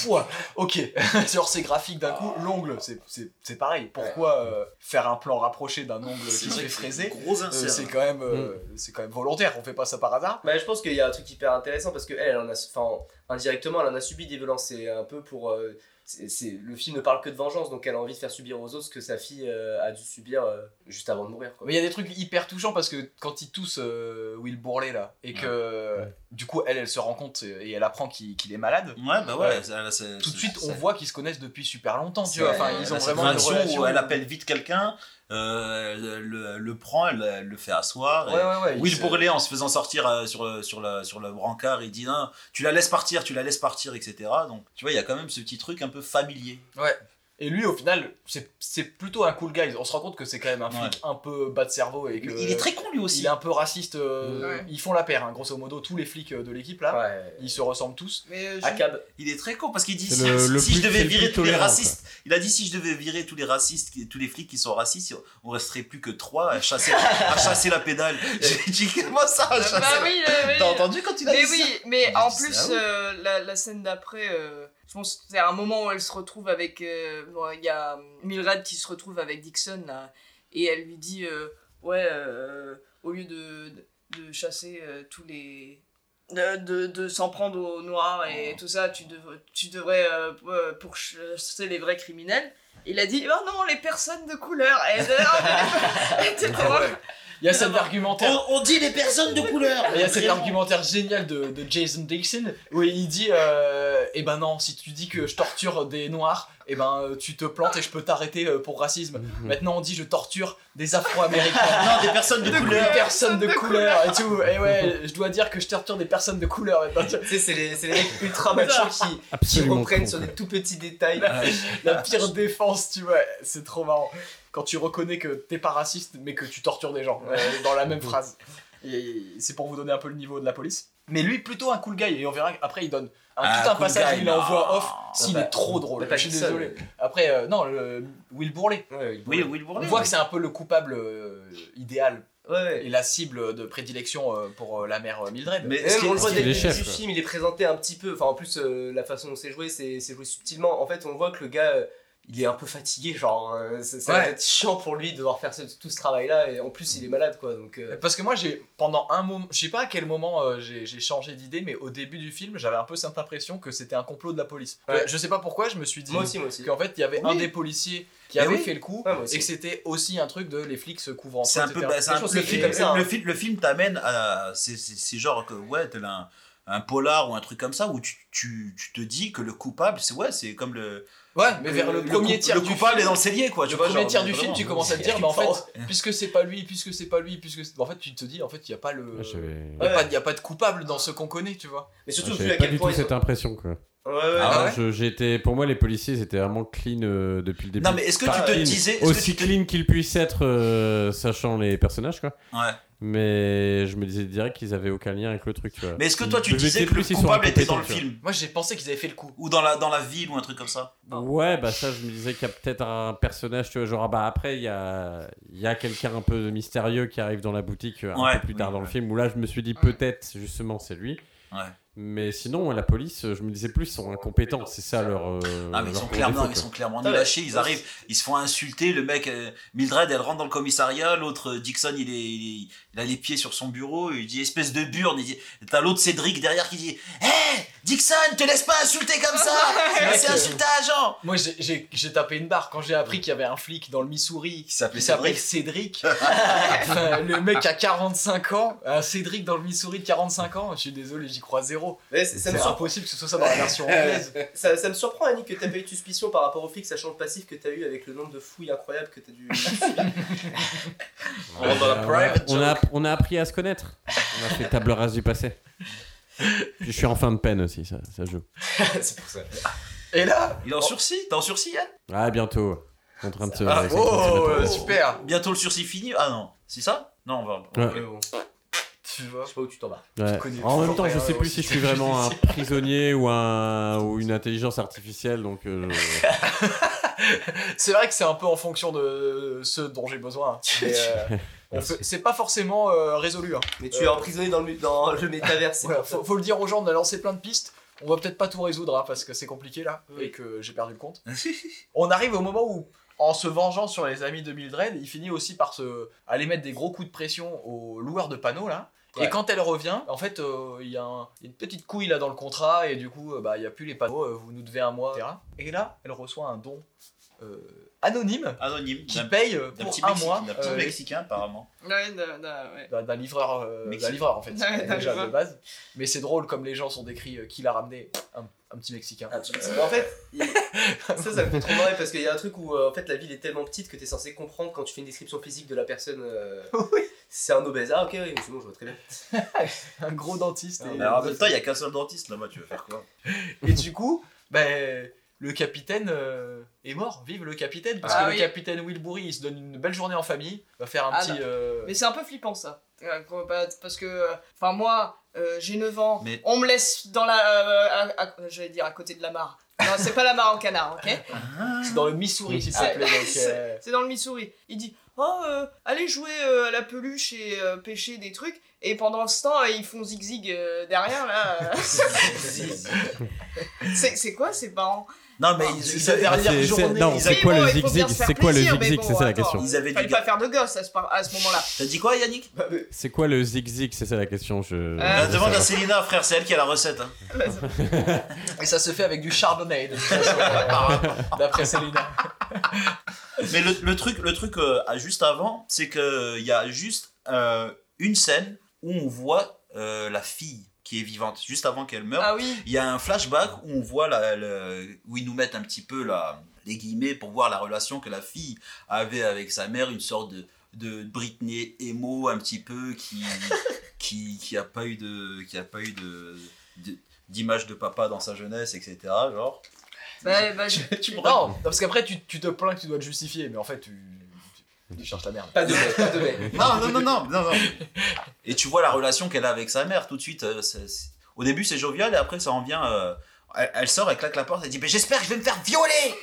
Ouah, ok, sur ces graphiques d'un coup, l'ongle, c'est- c'est c'est pareil. Pourquoi euh, faire un plan rapproché d'un ongle C'est qui se fait fraiser Gros Euh, insert. C'est quand, même, euh, c'est quand même volontaire, on fait pas ça par hasard. Bah, je pense qu'il y a un truc hyper intéressant parce que elle, en a, enfin, indirectement, elle en a subi des violences. C'est un peu pour. C'est, le film ne parle que de vengeance, donc elle a envie de faire subir aux autres ce que sa fille euh, a dû subir euh, juste avant de mourir. Quoi. Mais il y a des trucs hyper touchants parce que quand il tousse euh, Will Bourlet là, et que du coup elle, elle se rend compte et elle apprend qu'il qu'il est malade. Ouais, bah ouais. Ouais. ça- ça- Tout de suite, on voit qu'ils se connaissent depuis super longtemps, tu C'est- vois. Enfin, elle ils ont vraiment une relation. où elle appelle vite quelqu'un, euh, le, le prend, elle, elle le fait asseoir. Ouais, ouais, ouais. Will Bourlet, en se faisant sortir euh, sur, le- sur, la, sur le brancard, il dit non, tu la laisses partir, tu la laisses partir, etc. Donc, tu vois, il y a quand même ce petit truc un peu familier. Ouais. Et lui, au final, c'est plutôt un cool guy. On se rend compte que c'est quand même un flic un peu bas de cerveau et que. Il est très con lui aussi. Il est un peu raciste. euh, Ouais. Ils font la paire, hein, grosso modo. Tous les flics euh, de l'équipe là, Ouais. ils se ressemblent tous. Mais euh, cab. Il est très con parce qu'il dit si, le- si- le si plus- je devais le virer tous les racistes, il a dit si je devais virer tous les racistes, tous les flics qui sont racistes, on resterait plus que trois à chasser, à chasser la pédale. J'ai dit comment ça à chasser Bah la- oui, euh, oui. T'as entendu quand il a Mais dit oui, ça mais J'ai en dit plus, ça, oui. euh, la, la scène d'après, euh, je pense que c'est un moment où elle se retrouve avec. euh, bon, Il y a Milred qui se retrouve avec Dixon là, et elle lui dit euh, Ouais, euh, au lieu de, de chasser tous les. de, de, de s'en prendre aux noirs et tout ça, tu, devrais tu devrais euh, pour chasser les vrais criminels. Il a dit Oh non, les personnes de couleur elle était trop- Il y a cet argumentaire. On, on dit les personnes de couleur Il y a cet argumentaire génial de, de Jason Dixon où il dit euh, Eh ben non, si tu dis que je torture des noirs, eh ben euh, tu te plantes et je peux t'arrêter euh, pour racisme. Maintenant on dit je torture des afro-américains. Non, des personnes de, Des couleur. personnes de couleur et tout. Et ouais, je dois dire que je torture des personnes de couleur. Tu sais, c'est les, c'est les mecs ultra machos qui, qui reprennent sur des tout petits détails. La pire défense, tu vois, c'est trop marrant. Quand tu reconnais que t'es pas raciste mais que tu tortures des gens euh, dans la même phrase. Et c'est pour vous donner un peu le niveau de la police. Mais lui, plutôt un cool guy. Et on verra après, il donne un, Ah, tout un cool passage, guy, il est en non. voix off. S'il bah, est trop drôle. bah, pas Je suis désolé. mais- Après, euh, non, le Will Bourlet. Ouais, Oui, Will Bourlet. On voit que c'est un peu le coupable euh, idéal Ouais, et la cible de prédilection pour la mère Mildred. Mais ce on le voit dès le début du film, il est présenté un petit peu. Enfin, en plus, euh, la façon dont c'est joué, c'est c'est joué subtilement. En fait, on voit que le gars, euh, il est un peu fatigué. Genre, euh, ça va être chiant pour lui de devoir faire ce- tout ce travail-là. Et en plus, il est malade, quoi. Donc, euh, Parce que moi, j'ai pendant un moment, je sais pas à quel moment euh, j'ai j'ai changé d'idée, mais au début du film, j'avais un peu cette impression que c'était un complot de la police. Ouais. Je sais pas pourquoi, je me suis dit moi aussi, moi aussi. qu'en fait, il y avait Oui. un des policiers qui Mais avait oui. fait le coup Ouais, et que c'était aussi un truc de les flics se couvrent entre C'est un peu, bah, c'est un le, film, comme ça, hein. le film, le film t'amène à, c'est, genre que ouais, t'as un, un polar ou un truc comme ça où tu, tu, tu te dis que le coupable, c'est ouais, c'est comme le. Ouais, mais vers le, premier coup- tiers le du coupable film, est dans le cellier quoi. tu le vois, premier genre, tiers du film, tu commences à te dire, mais en fait, puisque c'est pas lui, puisque c'est pas lui, puisque c'est- en fait, tu te dis, en fait, il y a pas le, il y a pas- de coupable dans ce qu'on connaît, tu vois. Mais surtout, Ah, vu à pas quel du point cette impression quoi. Ouais, ouais, Ah ouais. j'étais, pour moi, les policiers étaient vraiment clean euh, depuis le début. Non mais est-ce que tu te clean. disais, que aussi tu te- clean qu'ils puissent être, euh, sachant les personnages quoi. ouais. Mais je me disais direct qu'ils avaient aucun lien avec le truc, tu vois. Mais est-ce que toi tu Je disais que le coupable était dans le film Moi, j'ai pensé qu'ils avaient fait le coup. ou dans la dans la ville ou un truc comme ça Ouais, bah ça, je me disais qu'il y a peut-être un personnage, tu vois, genre, ah bah après, il y a, il y a quelqu'un un peu mystérieux qui arrive dans la boutique euh, un peu plus tard oui, dans le film, où là, je me suis dit, peut-être, justement, c'est lui. Ouais. Mais sinon, la police, euh, je me disais plus, ils sont incompétents, c'est ça leur. euh, Ah mais ils leur sont clairement, ils sont clairement Ah à chier. Ils arrivent, ils se font insulter. Le mec, euh, Mildred, elle rentre dans le commissariat. L'autre, euh, Dixon, il, est, il, est- il a les pieds sur son bureau. Il dit espèce de burne. Il dit, t'as l'autre Cédric derrière qui dit, hé, Dixon, te laisse pas insulter comme ça. C'est insulter agent. Moi, j'ai- tapé une barre quand j'ai appris qu'il y avait un flic dans le Missouri Qui s'appelait Cédric. Enfin, le mec a 45 ans, un Cédric dans le Missouri de 45 ans. Je suis désolé, j'y crois zéro. Ouais, c'est- ça me C'est surprend. impossible que ce soit ça dans la version anglaise. Ça, ça me surprend, Annie, que t'as pas eu de suspicion par rapport au flic, sachant le passif que t'as eu avec le nombre de fouilles incroyables que t'as dû. On Euh, a, joke. on a appris à se connaître. On a fait table rase du passé. Puis je suis en fin de peine aussi, ça, ça joue. c'est pour ça. Et là, Il est en sursis. T'es en sursis, Yann? Ah, bientôt. En train de se. ah, oh, euh, super. Bientôt le sursis fini? Ah non, c'est ça? Non, on va. Ouais. Mais bon, Tu vois. je sais pas où tu t'en vas. Ouais. En même temps, je sais plus si je suis vraiment un prisonnier ou, un, ou une intelligence artificielle, donc euh, C'est vrai que c'est un peu en fonction de ce dont j'ai besoin. Mais, euh, c'est pas forcément euh, résolu. hein. Mais tu es emprisonné dans le, dans le métaverse, ça. faut, faut le dire aux gens, on a lancé plein de pistes. On va peut-être pas tout résoudre hein, parce que c'est compliqué là Oui. et que j'ai perdu le compte. On arrive au moment où, en se vengeant sur les amis de Mildred, il finit aussi par se aller mettre des gros coups de pression au loueur de panneaux là. Et quand elle revient, en fait, euh, il y a y une petite couille là dans le contrat et du coup, euh, bah, il n'y a plus les panneaux, euh, vous nous devez un mois, etc. Et là, elle reçoit un don euh, anonyme Anonyme. qui paye pour petit un mois d'un petit euh, Mexicain apparemment. Ouais, d'un livreur, euh, d'un livreur en fait, Ouais, déjà de base. Mais c'est drôle comme les gens sont décrits euh, qui l'a ramené, un, un petit Mexicain. Ah, tu- En fait, il- ça, ça me fait trop marrer parce qu'il y a un truc où euh, en fait la ville est tellement petite que t'es censé comprendre quand tu fais une description physique de la personne. euh, C'est un obèse. Ah, ok, oui, c'est bon, je vois très bien. un gros dentiste. et, Mais en même temps, il y a qu'un seul dentiste là-bas. Tu veux faire quoi? Et du coup, ben, le capitaine euh, est mort. Vive le capitaine parce Ah que oui. le capitaine Wilbury il se donne une belle journée en famille, va faire un Ah petit. euh, Mais c'est un peu flippant ça. Parce que, euh, enfin moi, euh, j'ai 9 ans, Mais- on me laisse dans la. euh, J'allais dire à côté de la mare. Non, c'est pas la mare en canard, ok C'est dans le Missouri s'il te plaît. C'est dans le Missouri. Il dit Oh, euh, allez jouer euh, à la peluche et euh, pêcher des trucs. Et pendant ce temps, ils font zigzag euh, derrière là. c'est c'est quoi ces parents? Non mais c'est ils, ils- dernière c'est- c'est- journée. non, c'est quoi bon, le zigzag faire C'est quoi le zigzag C'est ça la attends. question. Ils avaient Fallait du pas faire de gosse à ce, par- à ce moment-là. T'as dit quoi, Yannick? Bah, mais- C'est quoi le zigzag C'est ça la question. Je... Euh, Ah, Demande à. Célina, frère, c'est elle qui a la recette. hein. Et ça se fait avec du chardonnay d'après Célina. Mais le, le truc, le truc euh, juste avant, c'est que il y a juste euh, une scène où on voit euh, la fille qui est vivante, juste avant qu'elle meure. Ah oui. Il y a un flashback où on voit la, la- où ils nous mettent un petit peu la, les guillemets pour voir la relation que la fille avait avec sa mère, une sorte de, de Britney emo un petit peu qui qui qui a pas eu de qui a pas eu de, de- d'image de papa dans sa jeunesse, etc. Genre. Bah, bah, je- Tu me Non, parce qu'après tu, tu te plains que tu dois te justifier, mais en fait tu. Tu cherches la merde. Pas de lait, pas de. Non, non, non, non, non, non. Et tu vois la relation qu'elle a avec sa mère tout de suite. euh, c'est- c'est- Au début, c'est jovial et après, ça en vient. euh, Elle, elle sort, elle claque la porte, elle dit Mais j'espère que je vais me faire violer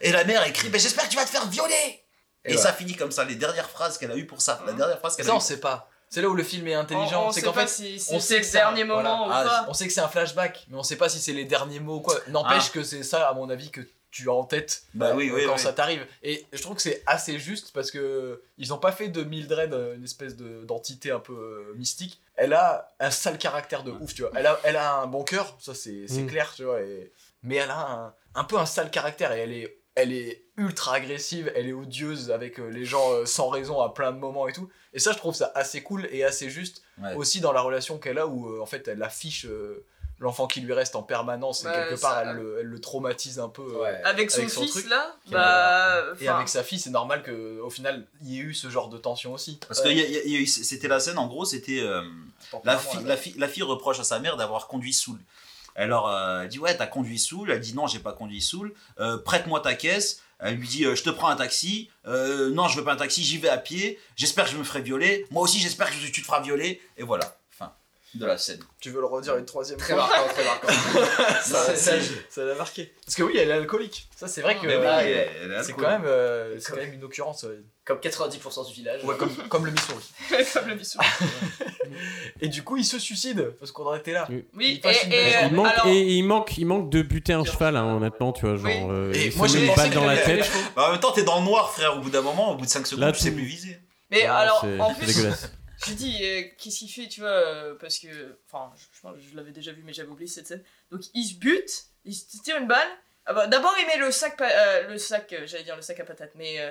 Et la mère écrit Mais j'espère que tu vas te faire violer Et, Et ça finit comme ça, les dernières phrases qu'elle a eues pour ça. La dernière phrase qu'elle Ça, a on eue. sait pas. C'est là où le film est intelligent. On- on c'est sait qu'en pas fait, si- si on c'est sait le que c'est un- dernier moment ou pas. On sait que c'est un flashback, mais on sait pas si c'est les derniers mots ou quoi. N'empêche Ah. que c'est ça, à mon avis, que tu as en tête Bah oui, euh, oui, quand oui. ça t'arrive. Et je trouve que c'est assez juste parce que ils ont pas fait de Mildred euh, une espèce de- d'entité un peu euh, mystique. Elle a un sale caractère de ouf, tu vois. Elle a, elle a un bon cœur, ça c'est c'est Mm. clair, tu vois. et- Mais elle a un, un peu un sale caractère et elle est, elle est ultra agressive, elle est odieuse avec euh, les gens euh, sans raison à plein de moments et tout. Et ça, je trouve ça assez cool et assez juste Ouais. aussi dans la relation qu'elle a où euh, en fait elle affiche euh, l'enfant qui lui reste en permanence et quelque ça- part elle, le, elle le traumatise un peu euh, Avec son fils, truc. là, Et, bah, euh, et avec sa fille c'est normal que au final il y ait eu ce genre de tension aussi Parce que y a- y a- y a eu- c'était la scène, en gros, c'était. euh, la, fille, la, fille, la fille reproche à sa mère d'avoir conduit saoul. Alors, euh, elle dit Ouais, t'as conduit saoul. Elle dit Non, j'ai pas conduit saoul. Euh, Prête-moi ta caisse. Elle lui dit euh, Je te prends un taxi. Euh, non, je veux pas un taxi, j'y vais à pied. J'espère que je me ferai violer. Moi aussi, j'espère que tu te feras violer. Et voilà, de la scène. tu veux le redire une troisième Très fois marquant, très marquant. ça, Ça, ça, l'a marqué parce que oui elle est alcoolique ça c'est vrai que Mais oui, là, elle est- elle est c'est quand même euh, c'est quand même une occurrence Comme 90% du village. ouais, comme, comme le Missouri Comme le bisou. et du coup il se suicide parce qu'on en était là Oui, Il et, une et, Il manque, alors, et il manque, il manque de buter un cheval, hein, honnêtement, tu vois, genre. Oui. euh, et il moi se met j'ai une balle dans la tête. Bah, en même temps, t'es dans le noir, frère. Au bout d'un moment, au bout de 5 secondes, tu sais plus viser. mais Non, alors, en plus. J'ai dit, euh, qu'est-ce qu'il fait, tu vois, euh, parce que, enfin, je, l'avais déjà vu, mais j'avais oublié cette scène. Donc, il se bute, il se tire une balle. Ah bah, D'abord, il met le sac, euh, le sac, euh, j'allais dire le sac à patates, mais euh,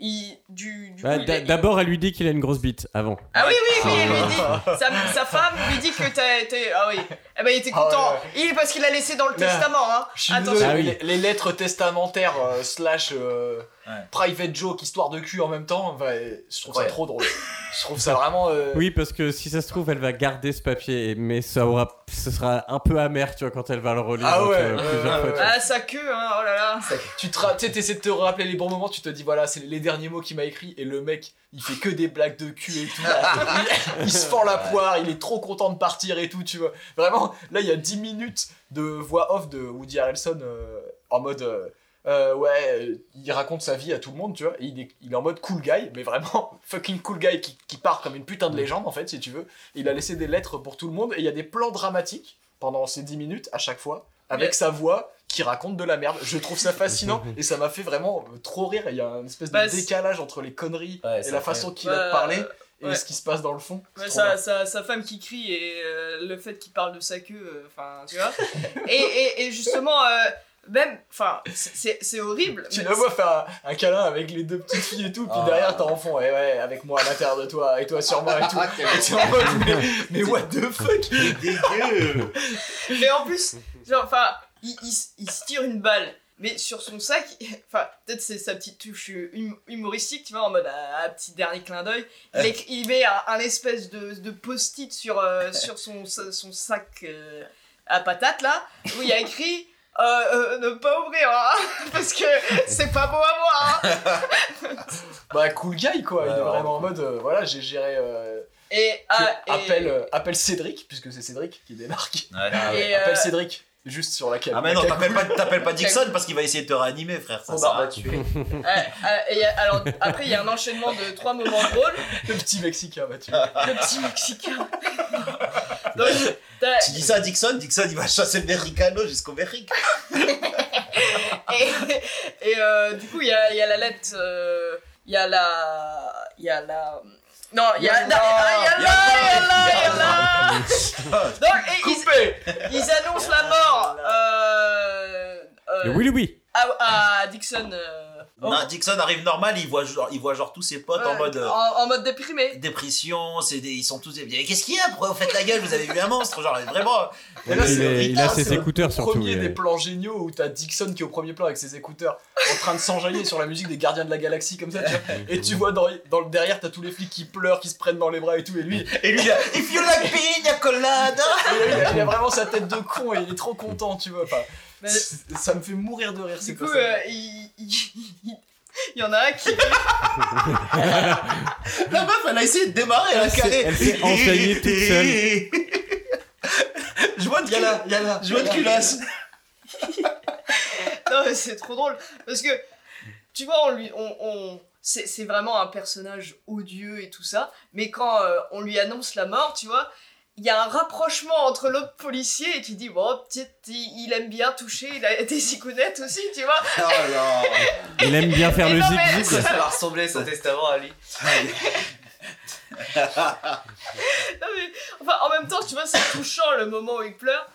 il, du, du Bah, il D'abord, elle lui dit qu'il a une grosse bite avant. Ah oui, oui, oui, Ah. il lui dit, sa, sa femme lui dit que t'as été. Ah oui, eh ben, il était Ah content. ouais. Il est parce qu'il a laissé dans le Mais, testament, hein. Je suis Attention. désolé, Ah oui. les, les lettres testamentaires euh, slash euh, Ouais. private joke, histoire de cul en même temps, bah, je trouve ça trop drôle. je trouve ça vraiment. euh, Oui, parce que si ça se trouve, elle va garder ce papier, mais ça aura, ce sera un peu amer, tu vois, quand elle va le relire Ah ouais, euh, ouais, plusieurs ouais, fois. Ah, sa queue, hein, oh là là. Tu te t'essaies de te rappeler les bons moments, tu te dis voilà, c'est les derniers mots qu'il m'a écrit et le mec il fait que des blagues de cul et tout. il, il se fend la poire, il est trop content de partir et tout, tu vois. Vraiment, là il y a 10 minutes de voix off de Woody Harrelson euh, en mode. Euh, ouais, euh, il raconte sa vie à tout le monde, tu vois. et il, est, il est en mode cool guy, mais vraiment fucking cool guy qui, qui part comme une putain de légende en fait, si tu veux. Il a laissé des lettres pour tout le monde et il y a des plans dramatiques pendant ces 10 minutes à chaque fois avec Mais- sa voix qui raconte de la merde. Je trouve ça fascinant et ça m'a fait vraiment euh, trop rire. Il y a une espèce de Bah, décalage entre les conneries Ouais, et la façon qu'il a de Bah, parler et ouais. ce qui se passe dans le fond. Ouais, sa, sa, sa femme qui crie et euh, le fait qu'il parle de sa queue, euh, enfin, tu vois. et, et, et justement, même, enfin, c'est- horrible. Tu la vois faire un, un câlin avec les deux petites filles et tout, puis Ah. derrière t'as en fond, ouais, ouais, avec moi à l'intérieur de toi, et toi sur moi et tout. Ah, Et t'es en mode, mais, mais what the fuck? Dégueu Mais en plus, genre, enfin, il, il, se tire une balle, mais sur son sac, enfin, peut-être c'est sa petite touche hum- humoristique, tu vois, en mode ah, petit dernier clin d'œil. Il, écrit- il met un, un espèce de, de post-it sur, euh, sur son, son sac euh, à patates là, où il y a écrit. Euh, euh, ne pas ouvrir, hein, parce que c'est pas beau à voir. hein. Bah, cool guy quoi, il est vraiment en mode, euh, voilà, j'ai géré. euh, Et, que- ah, et- appelle, euh, appelle Cédric, puisque c'est Cédric qui débarque. Ouais. et, Appelle euh, Cédric, juste sur la cam. Ah, mais non, t'appelles pas, t'appelles pas Dixon parce qu'il va essayer de te réanimer, frère. Ça va tuer. euh, euh, alors, après, il y a un enchaînement de trois moments drôles. Le petit Mexicain, bah tu Le petit Mexicain. Donc, Tu dis ça à Dixon, Dixon il va chasser le Mexicano jusqu'au Mexique. Et, et euh, du coup, il y a, il y a la lettre. euh, Il y a la. Il y a la. Non, il y a. Ah, Il y a la. Il y a la. Il y a la. Donc, et ils, Coupé ils annoncent la mort. Euh, euh, oui, oui, oui. à, à Dixon. euh, oh, Non, Dixon arrive normal, il voit genre, il voit genre tous ses potes en ouais, mode euh, en, en mode déprimé. dépression, c'est des- ils sont tous. Mais qu'est-ce qu'il y a Pourquoi vous faites la gueule? Vous avez vu un monstre Genre vraiment. Et là, il, c'est est- il a ses c'est le écouteurs surtout. Premier des plans géniaux où t'as Dixon qui est au premier plan avec ses écouteurs en train de s'enjailler sur la musique des Gardiens de la Galaxie comme ça, tu vois. Et tu vois dans, dans le derrière, t'as tous les flics qui pleurent, qui se prennent dans les bras et tout. Et lui, Et lui, il a, If you like pina colada il a, il a vraiment sa tête de con et il est trop content, tu vois. Enfin, ça me fait mourir de rire. Du c'est coup, euh, il, il, il- y en a un qui. La meuf, elle a essayé de démarrer, elle a Elle s'est- calé. elle s'est enchaînée toute Je vois de là, y a là. Je vois de culasse. non mais c'est trop drôle parce que tu vois on lui on, on- c'est c'est vraiment un personnage odieux et tout ça mais quand euh, on lui annonce la mort tu vois il y a un rapprochement entre l'autre policier et tu dis bon peut-être il, aime bien toucher il a des zigounettes aussi tu vois Oh là. Il aime bien faire le non, mais. Ça va ressembler son testament à lui. Non, mais, enfin en même temps tu vois c'est touchant le moment où il pleure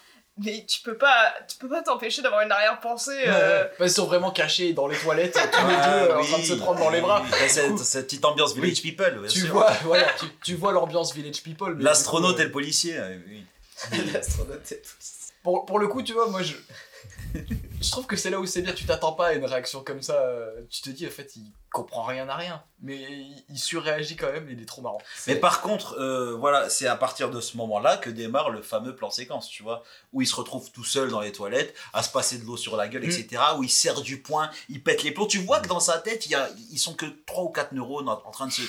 mais tu peux pas tu peux pas t'empêcher d'avoir une arrière-pensée euh, Ouais, Ils sont vraiment cachés dans les toilettes, tous les deux en train de se prendre dans les bras. Cette, cette petite ambiance Village People, bien Tu sûr. vois, voilà, tu, tu vois l'ambiance Village People. L'astronaute et le policier. euh, oui. L'astronaute et euh, pour, pour le coup, tu vois, moi je. Je trouve que c'est là où c'est bien, tu t'attends pas à une réaction comme ça. euh, Tu te dis, en fait, il comprend rien à rien. Mais il, surréagit quand même, il est trop marrant. Mais par contre, euh, voilà, c'est à partir de ce moment-là que démarre le fameux plan séquence, tu vois, où il se retrouve tout seul dans les toilettes, à se passer de l'eau sur la gueule, Mm. etc., où il serre du poing, il pète les plombs. Tu vois que dans sa tête, il y a, ils sont que 3 ou 4 neurones en, en train de se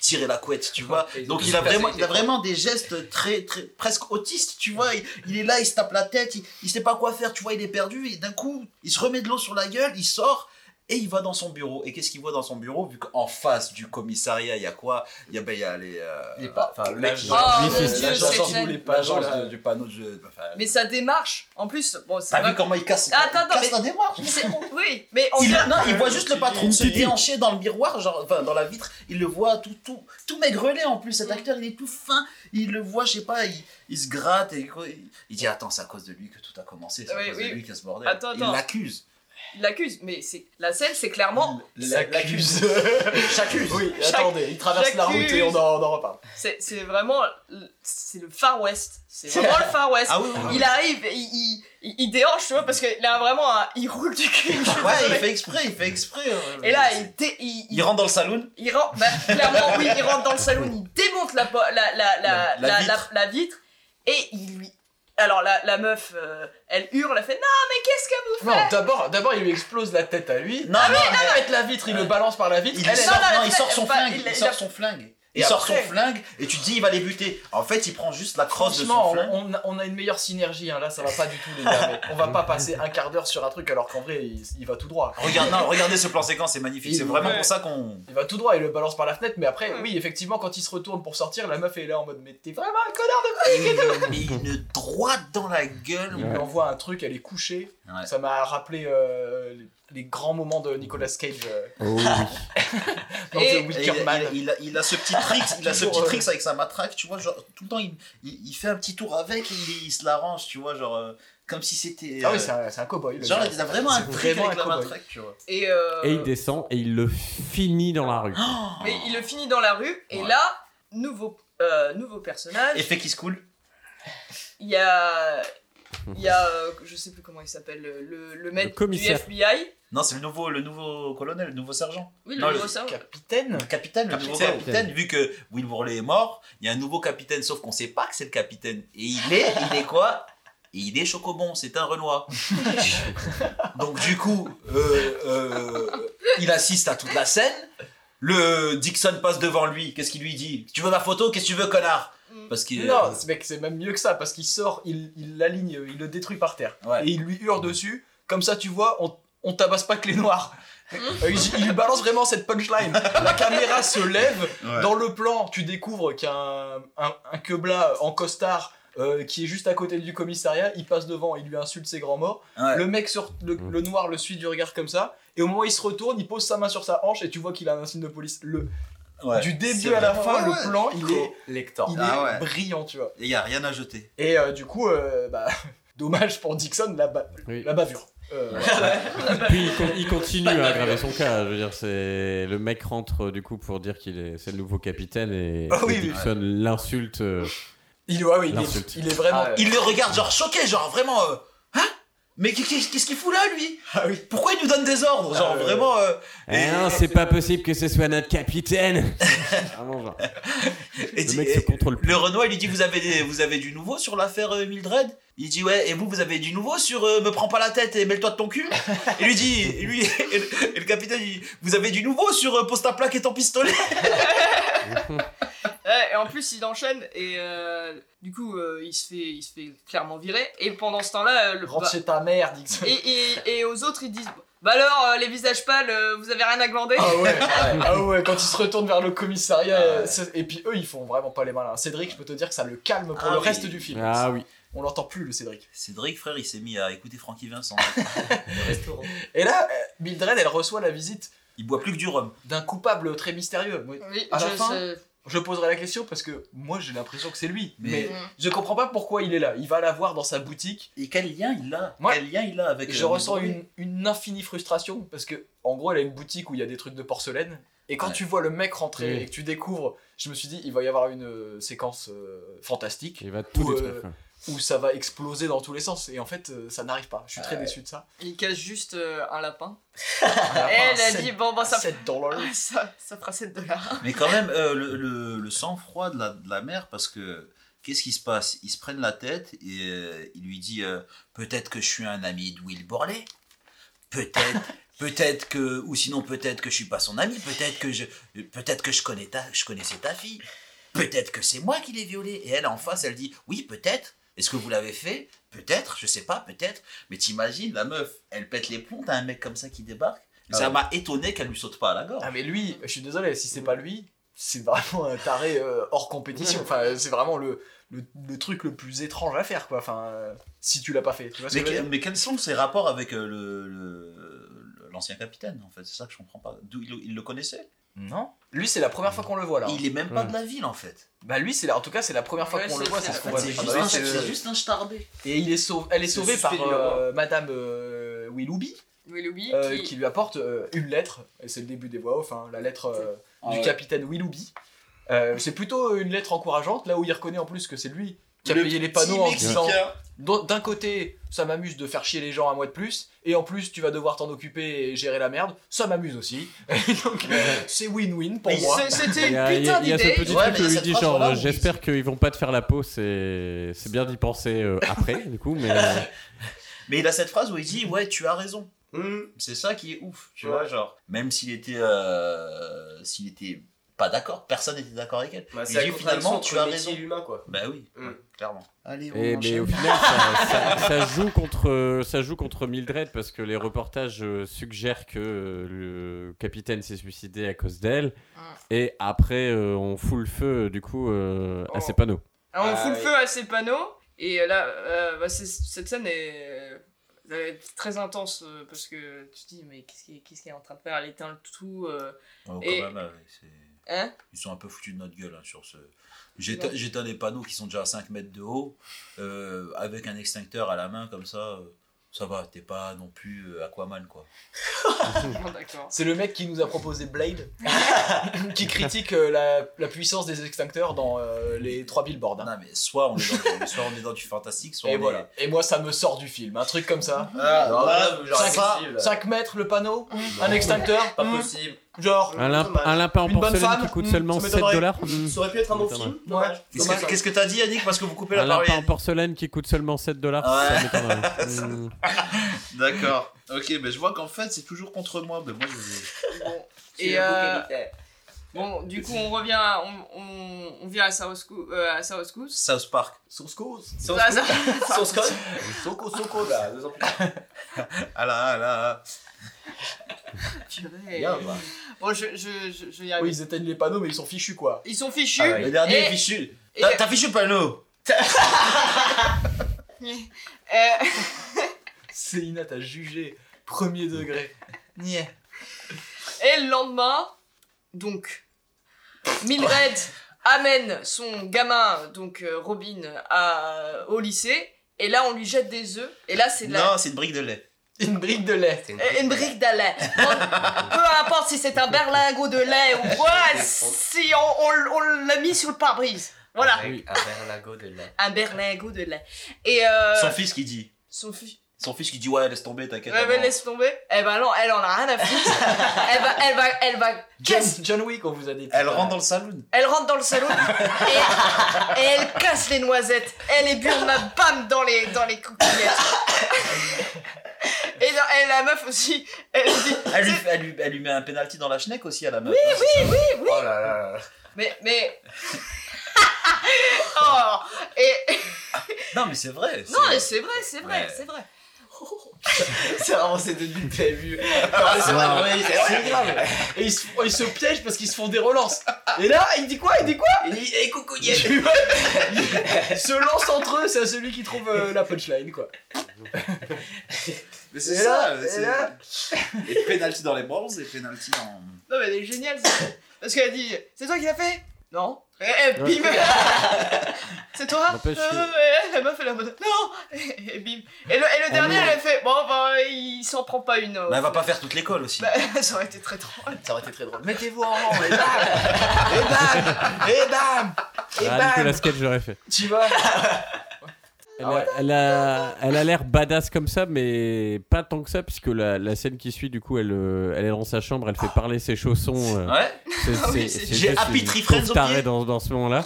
tirer la couette, tu vois. Donc il a, vraiment, il a personnalité vraiment des gestes très, très, presque autistes, tu vois. Il, il est là, il se tape la tête, il, il sait pas quoi faire, tu vois, il est perdu, d'un coup, il se remet de l'eau sur la gueule, il sort. Et il va dans son bureau. Et qu'est-ce qu'il voit dans son bureau Vu qu'en face du commissariat, il y a quoi? Il y a, ben, il y a les. euh, enfin, l'agence- du panneau de jeu. enfin, mais sa démarche en plus bon T'as vu comment il casse, Attends, il attends, casse mais- la démarche Mais c'est- oui mais on il, dirait- non, il voit juste le patron se déhancher dans le miroir, genre, enfin, dans la vitre. Il le voit tout, tout, tout maigrelet en plus. Cet acteur, il est tout fin. Il le voit, je sais pas, il, il se gratte. Et, il, il dit Attends, c'est à cause de lui que tout a commencé. C'est à Oui, cause oui. de lui qu'il y a ce bordel. Attends, il l'accuse. L'accuse mais c'est la scène c'est clairement L'accuse. J'accuse. Oui, attendez, il traverse la route et on en, on en reparle. c'est vraiment c'est le Far West c'est vraiment le Far West Ah oui, oui, oui. il arrive il, il, il, déhanche tu vois parce qu'il a vraiment un, il roule du cul Ouais, il fait exprès, il fait exprès. euh, et là il, dé- il, il rentre dans le saloon. Il rentre, bah, clairement, oui, il rentre dans le salon, il démonte la, la, la, la, La- la la, vitre. la- la vitre et il lui. Alors la, la meuf, euh, elle hurle, elle fait Non, mais qu'est-ce que vous Non, faites d'abord, d'abord, il lui explose la tête à lui. Non, non, il pète la vitre, il le balance par la vitre. Il, elle, elle- sort, non, non, il sort son pas- flingue. il- Il, il sort a- son flingue. Et Il sort son flingue et tu te dis il va les buter. En fait, il prend juste la crosse de son flingue. on, on a, on a une meilleure synergie, hein. là ça va pas du tout les gars. mais on va pas passer un quart d'heure sur un truc alors qu'en vrai il, il va tout droit. Regarde, non, regardez ce plan séquence, c'est magnifique. Il- C'est vraiment ouais. pour ça qu'on. Il va tout droit, il le balance par la fenêtre, mais après, oui, effectivement, quand il se retourne pour sortir, la meuf est là en mode Mais t'es vraiment un connard de flic et tout Mais une droite dans la gueule. Il lui envoie un truc, elle est couchée. Ouais. Ça m'a rappelé euh, les, les grands moments de Nicolas Cage euh, Oh oui. dans Et- The Et il, Wicker Man. il- il a, il a ce petit trick, il a ce petit euh, trick avec sa matraque, tu vois, genre tout le temps il, il, il fait un petit tour avec, et il, il se l'arrange, tu vois, genre euh, comme si c'était. Ah euh, oui, c'est un, c'est un cowboy. le genre il a vraiment un vraiment avec un la cowboy. matraque, tu vois. Et, euh, Et il descend et il le finit dans la rue. mais il le finit dans la rue, et Ouais. là, nouveau, euh, nouveau personnage. Effet qui se coule. Il y a. Il y a. euh, je sais plus comment il s'appelle, le, le, le mec du. FBI. Non, c'est le nouveau, le nouveau colonel, le nouveau sergent. Oui, le Non, nouveau sergent. Capitaine Le capitaine, le nouveau Capitaine. capitaine, vu que Will Worley est mort, il y a un nouveau capitaine, sauf qu'on sait pas que c'est le capitaine. Et il est, il est quoi? Il est chocobon, c'est un Renoir. Donc du coup, euh, euh, il assiste à toute la scène. Le Dixon passe devant lui, qu'est-ce qu'il lui dit? Tu veux ma photo? Qu'est-ce que tu veux, connard? Parce qu'il Non, c'est mec, c'est même mieux que ça, parce qu'il sort, il il l'aligne, il le détruit par terre. Ouais. Et il lui hurle dessus, comme ça tu vois, on, on tabasse pas que les noirs. Il, balance vraiment cette punchline. La caméra se lève, Ouais. dans le plan, tu découvres qu'il y a un, un, un quebla en costard euh, qui est juste à côté du commissariat, il passe devant, il lui insulte ses grands morts. Ouais. Le mec, sur, le, le noir, le suit du regard comme ça, et au moment où il se retourne, il pose sa main sur sa hanche et tu vois qu'il a un signe de police. Le, Ouais. Du début à la fin, ouais, le plan, il est, Lector. il Ah est brillant, tu vois. Il y a rien à jeter. Et euh, du coup, euh, bah, dommage pour Dixon, la, ba- Oui. la bavure. Euh, Puis il, con- il continue à aggraver son cas. Je veux dire, c'est le mec rentre euh, du coup pour dire qu'il est c'est le nouveau capitaine et, Ah oui, l'insulte. euh, il, ouais, ouais, il, est, L'insulte. il est vraiment. Ah ouais. Il le regarde genre choqué, genre vraiment... euh, Mais qu'est- qu'est-ce qu'il fout là, lui? Ah oui. Pourquoi il nous donne des ordres Genre, Ah, vraiment. euh, Eh et- non, c'est pas possible que ce soit notre capitaine. Vraiment, genre. et Le dit- mec se contrôle plus. Le Renoir, il lui dit vous avez, des- vous avez du nouveau sur l'affaire euh, Mildred? Il dit ouais, et vous, vous avez du nouveau sur euh, me prends pas la tête et mêle-toi de ton cul? Il lui dit, et lui, et le, et le capitaine, il dit vous avez du nouveau sur euh, pose ta plaque et ton pistolet? et en plus, il enchaîne et euh, du coup, euh, il, se fait, il se fait clairement virer. Et pendant ce temps-là, euh, le, Rentre bah, chez ta mère, Dixon. et, et, et aux autres, ils disent Bah alors, euh, les visages pâles, euh, vous avez rien à glander? Ah ouais, ah ouais, quand il se retourne vers le commissariat, c'est- et puis eux ils font vraiment pas les malins. Cédric, je peux te dire que ça le calme pour Ah le oui. reste du film. Ah oui. On l'entend plus le Cédric. Cédric, frère, il s'est mis à écouter Francky Vincent. Le restaurant. Et là, Mildred elle reçoit la visite Il boit plus que du rhum. d'un coupable très mystérieux. Oui, À la je fin, sais. Je poserai la question parce que moi j'ai l'impression que c'est lui. Mais- Mais, je comprends pas pourquoi il est là. Il va la voir dans sa boutique. Et quel lien il a Quel lien il a avec. Je euh, ressens une, une infinie frustration parce que en gros elle a une boutique où il y a des trucs de porcelaine. Et quand Ouais. tu vois le mec rentrer Oui. et que tu découvres, je me suis dit il va y avoir une euh, séquence euh, fantastique. Il va tout Ou, détruire. euh. Où ça va exploser dans tous les sens. Et en fait, euh, ça n'arrive pas. Je suis très Ouais. déçu de ça. Il cache juste euh, un lapin. Et Et elle a dit Bon, bah ça, 7 dollars. Ça, ça fera 7 dollars. Mais quand même, euh, le, le- le sang-froid de la, de la mère, parce que qu'est-ce qui se passe? Ils se prennent la tête et euh, il lui dit euh, peut-être que je suis un ami de Will Borley, peut-être, peut-être que, ou sinon peut-être que je suis pas son ami, peut-être que je, peut-être que je connais ta, je connaissais ta fille, peut-être que c'est moi qui l'ai violée. Et elle en face, elle dit oui, peut-être. Est-ce que vous l'avez fait Peut-être, je sais pas, peut-être. Mais t'imagines, la meuf, elle pète les plombs, t'as un mec comme ça qui débarque. Ah ça ouais. m'a étonné qu'elle lui saute pas à la gorge. Ah, mais lui, je suis désolé, si c'est pas lui, c'est vraiment un taré euh, hors compétition. Enfin, c'est vraiment le, le, le truc le plus étrange à faire, quoi. Enfin, euh, si tu l'as pas fait. Tu vois ce Mais, que que- mais quels sont ses rapports avec euh, le- le- l'ancien capitaine en fait? C'est ça que je comprends pas. D'où il, le- il le connaissait? Non. Lui, c'est la première fois qu'on le voit là. Il est même pas Hmm. de la ville en fait. Bah lui, c'est la- en tout cas, c'est la première fois Ouais, qu'on le c'est- voit. c'est- C'est ce en qu'on fait, voit C'est des juste, un- c'est- c'est juste un starbé. Et il est sauvé, elle est C'est sauvée par suspect euh, Madame euh, Willoughby, Willoughby euh, qui. qui lui apporte euh, une lettre. Et c'est le début des voix off, hein, la lettre euh, Ah du ouais. capitaine Willoughby. Euh, c'est plutôt une lettre encourageante, là où il reconnaît en plus que c'est lui qui a Le payé les panneaux en disant D'un côté, ça m'amuse de faire chier les gens un mois de plus, et en plus, tu vas devoir t'en occuper et gérer la merde. Ça m'amuse aussi. Donc, c'est win-win pour Mais moi. C'était Il y une putain a- il y a ce d'idée. petit Ouais, truc il cette dit genre où j'espère qu'ils vont pas te faire la peau, c'est c'est bien d'y penser euh, après du coup, mais euh, Mais il a cette phrase où il dit ouais tu as raison. Hmm. C'est ça qui est ouf, tu Ouais. vois genre. Même s'il était euh, s'il était pas d'accord, personne n'était d'accord avec elle. Bah, Il c'est finalement tu as raison. et l'humain, quoi. Bah oui, Mm. clairement. Allez, on Et, mais au final, ça, ça- ça joue contre, ça joue contre Mildred parce que les reportages euh, suggèrent que euh, le capitaine s'est suicidé à cause d'elle. Et après, euh, on fout le feu, du coup, euh, à Oh. ses panneaux. Alors, on Ah, fout le feu à ces panneaux, et là, euh, bah, c'est- cette scène est, très intense parce que tu te dis, mais qu'est-ce qu'il est en train de faire? Elle éteint le tout. euh, Oh, quand Et- même, ouais, c'est- Hein Ils sont un peu foutus de notre gueule hein, sur ce. J'éteins des panneaux qui sont déjà à 5 mètres de haut, euh, avec un extincteur à la main comme ça. euh, ça va, t'es pas non plus euh, Aquaman quoi. Bon, D'accord. C'est le mec qui nous a proposé Blade, qui critique euh, la, la puissance des extincteurs dans euh, les trois billboards. hein. Non mais soit on est dans du, soit on est dans du fantastique, soit Et on voilà. Et moi, ça me sort du film. Un truc comme ça. Ah, Non, là, là, genre, ça- impossible. 5 mètres le panneau, un extincteur, Pas possible. Genre. Un, limp- un lapin en porcelaine femme, qui coûte hmm, seulement ça 7 m'étonnerait. dollars. hmm. Ça aurait pu être un bon film. Qu'est-ce que, t'as dit Yannick parce que vous coupez Un la parole lapin en porcelaine qui coûte seulement 7 dollars. Hmm. D'accord. Ok, mais je vois qu'en fait c'est toujours contre moi. Mais moi je. Bon. Et euh, bon, du coup, on revient, on, on, on vient à South euh, à South Coast. South Park. Ça, ça- Sauce code Soko, Soko, Là, deux ans plus tard. Ah là, ah là. Purée. Bien, bah. Bon, je, je, je, je y Oui, arriver. ils éteignent les panneaux, mais ils sont fichus quoi. Ils sont fichus. Ah ouais. Le dernier Et- est fichu. et- T'as t'as fichu le panneau Euh, Céline, t'as jugé. Premier degré. Niais. Et le lendemain, donc, Mildred amène son gamin, donc euh, Robin, à, au lycée. Et là, on lui jette des œufs. Et là, c'est de la- Non, c'est une brique de lait. Une brique de lait. Une Une brique de lait. Bon, peu importe si c'est un berlingot de lait ou quoi, si on, on- on l'a mis sur le pare-brise. Voilà, Avec un berlingot de lait. un berlingot de lait. Et euh, Son fils qui dit. son fils. Son fils qui dit ouais laisse tomber t'inquiète. Ouais, mais laisse tomber. Eh ben non, elle en a rien à foutre. elle va, elle va, elle va John, John Wick, on vous a dit. Elle rentre dans le salon. Elle rentre dans le salon et, et elle casse les noisettes. Elle Burma, bam, dans les, dans les coquillettes. Et, la meuf aussi, elle dit. Elle lui, elle, lui, elle lui met un penalty dans la schneck aussi à la meuf. Oui, oui, oui, oui. Oh là là là. Mais, mais. oh, et. Non mais c'est vrai. Non, mais c'est vrai, c'est vrai, Ouais. c'est vrai. C'est vraiment ces deux buts que t'avais vu. c'est grave. Et ils se, ils se piègent parce qu'ils se font des relances. Et là, il dit quoi? Il dit quoi? Il dit Eh coucou Yen Ils se lancent entre eux, c'est à celui qui trouve euh, la punchline, quoi. Mais c'est ça, et là- Les penalty dans les balls et penalty en. Non, mais elle est géniale, ça. Parce qu'elle dit C'est toi qui l'as fait? Non. Et, et Ouais. bim C'est toi Euh, et La meuf, elle est en mode Non Et, et bim Et le, et le dernier, elle a fait Bon, bah, il s'en prend pas une. euh. Bah elle va pas faire toute l'école aussi. Bah, ça aurait été très drôle. Ça aurait été très drôle. Mettez-vous en rang, et bam Et bam Et bam Et Ah, bam Nicolas Cage, j'aurais fait. Tu vois? Elle a, elle a, elle a l'air badass comme ça, mais pas tant que ça, puisque la, la scène qui suit, du coup, elle, euh, elle est dans sa chambre, elle fait parler ses chaussons. euh, Ouais. c'est- Ah oui, J'ai Happy Friends au dans, dans ce moment-là.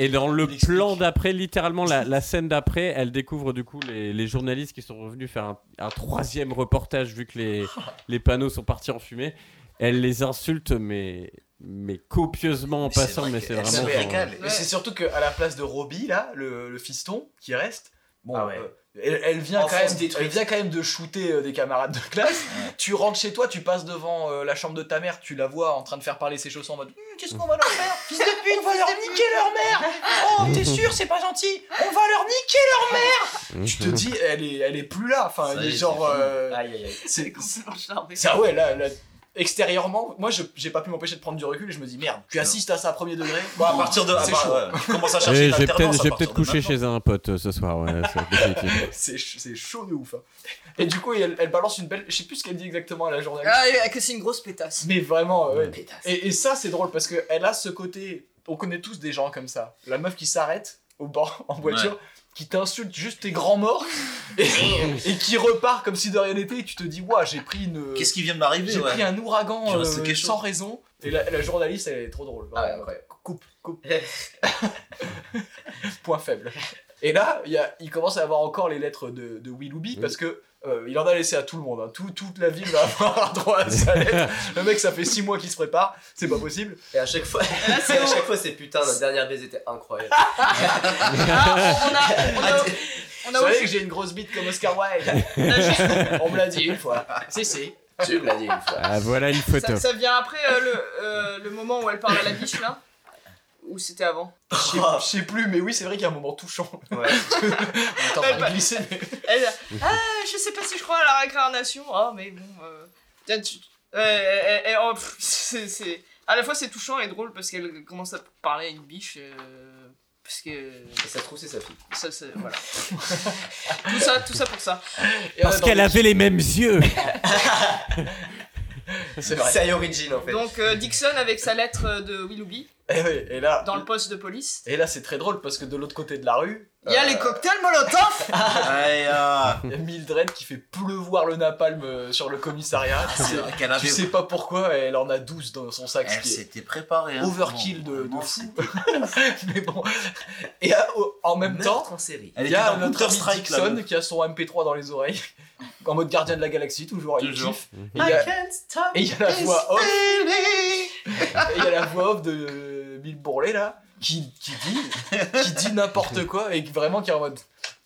Et dans le plan d'après, littéralement la, la scène d'après, elle découvre du coup les, les journalistes qui sont revenus faire un, un troisième reportage vu que les, les panneaux sont partis en fumée. Elle les insulte, mais, mais copieusement en passant, vrai mais c'est vraiment. genre, c'est surtout qu'à la place de Robbie, là, le, le fiston qui reste, bon, Ah ouais. euh, elle, elle vient quand même, elle vient quand même de shooter euh, des camarades de classe. Tu rentres chez toi, tu passes devant euh, la chambre de ta mère, tu la vois en train de faire parler ses chaussons en mode Hum, Qu'est-ce qu'on va leur faire? Fils de pute, on va leur niquer leur mère Oh, t'es sûr, c'est pas gentil On va leur niquer leur mère Tu te dis, elle est, elle est plus là. Enfin, Ça y est est, genre. c'est euh, Aïe aïe aïe. c'est Complètement charmé. ça, ouais, là, là, extérieurement, moi je- j'ai pas pu m'empêcher de prendre du recul et je me dis merde, tu assistes à ça à premier degré Bon à partir de. C'est à part- chaud. ouais, tu commences à chercher J'ai l'alternance peut-être à j'ai partir peut-être de couché maintenant. chez un pote euh, ce soir, ouais, c'est définitif. C'est ch- c'est chaud de ouf. hein. Et du coup, elle, elle balance une belle. Je sais plus ce qu'elle dit exactement à la journaliste. Ah, que c'est une grosse pétasse. Mais vraiment, ouais. Pétasse. Et, et ça, c'est drôle parce qu'elle a ce côté. On connaît tous des gens comme ça. La meuf qui s'arrête au bord en voiture, qui t'insulte juste tes grands morts et, et qui repart comme si de rien n'était. Et tu te dis, ouah, j'ai pris une. Qu'est-ce qui vient de m'arriver J'ai ouais. pris un ouragan euh, sans raison. Et la, la journaliste, elle est trop drôle. Ah ouais, incroyable. Coupe, coupe. Point faible. Et là, il, y a, il commence à avoir encore les lettres de, de Willoughby parce que euh, il en a laissé à tout le monde. hein. Tout- toute la ville va avoir droit à sa lettre. Le mec, ça fait 6 mois qu'il se prépare. C'est pas possible. Et à chaque fois, c'est à chaque fois, c'est putain, notre dernière baise était incroyable. Ah, on a. On a, on Vous a savez aussi- que j'ai une grosse bite comme Oscar Wilde. on a juste- On me l'a dit une fois. Si, si. tu me l'as dit une fois. Ah, voilà une photo. ça, ça vient après euh, le, euh, le moment où elle parle à la biche là? Ou c'était avant Je sais- je sais plus, mais oui, c'est vrai qu'il y a un moment touchant. Ouais. On est en train de glisser, mais- Elle Ah, je sais pas si je crois à la réincarnation. Ah, mais bon. Euh... tiens, tu- et- et- et- oh, pff, c'est, c'est- À la fois, c'est touchant et drôle parce qu'elle commence à parler à une biche. euh, Parce que. Et ça se trouve, c'est sa fille. Ça, c'est. Voilà. tout, ça, tout ça pour ça. Et Parce attends, qu'elle avait les mêmes yeux. C'est vrai. C'est Origin en fait. Donc, euh, Dixon avec sa lettre de Willoughby Et, oui, et là, dans le poste de police. et là c'est très drôle parce que de l'autre côté de la rue, Il y a euh, les cocktails Molotov Aïe, ah. il y a Mildred qui fait pleuvoir le napalm euh, sur le commissariat. Avait. Tu sais pas pourquoi, elle en a 12 dans son sac. Elle s'était préparée. hein. overkill de, de Vraiment, fou. Mais bon. Et à- en même temps, Meurtre il y a notre ami là. Dixon qui a son MP3 dans les oreilles, en mode gardien de la galaxie, toujours. il Toujours. kiffe. Et il y a- et il y a la voix off. Et il y a la voix off de Bill Bourlet là, qui, qui dit, qui dit n'importe quoi et qui- vraiment qui est en mode.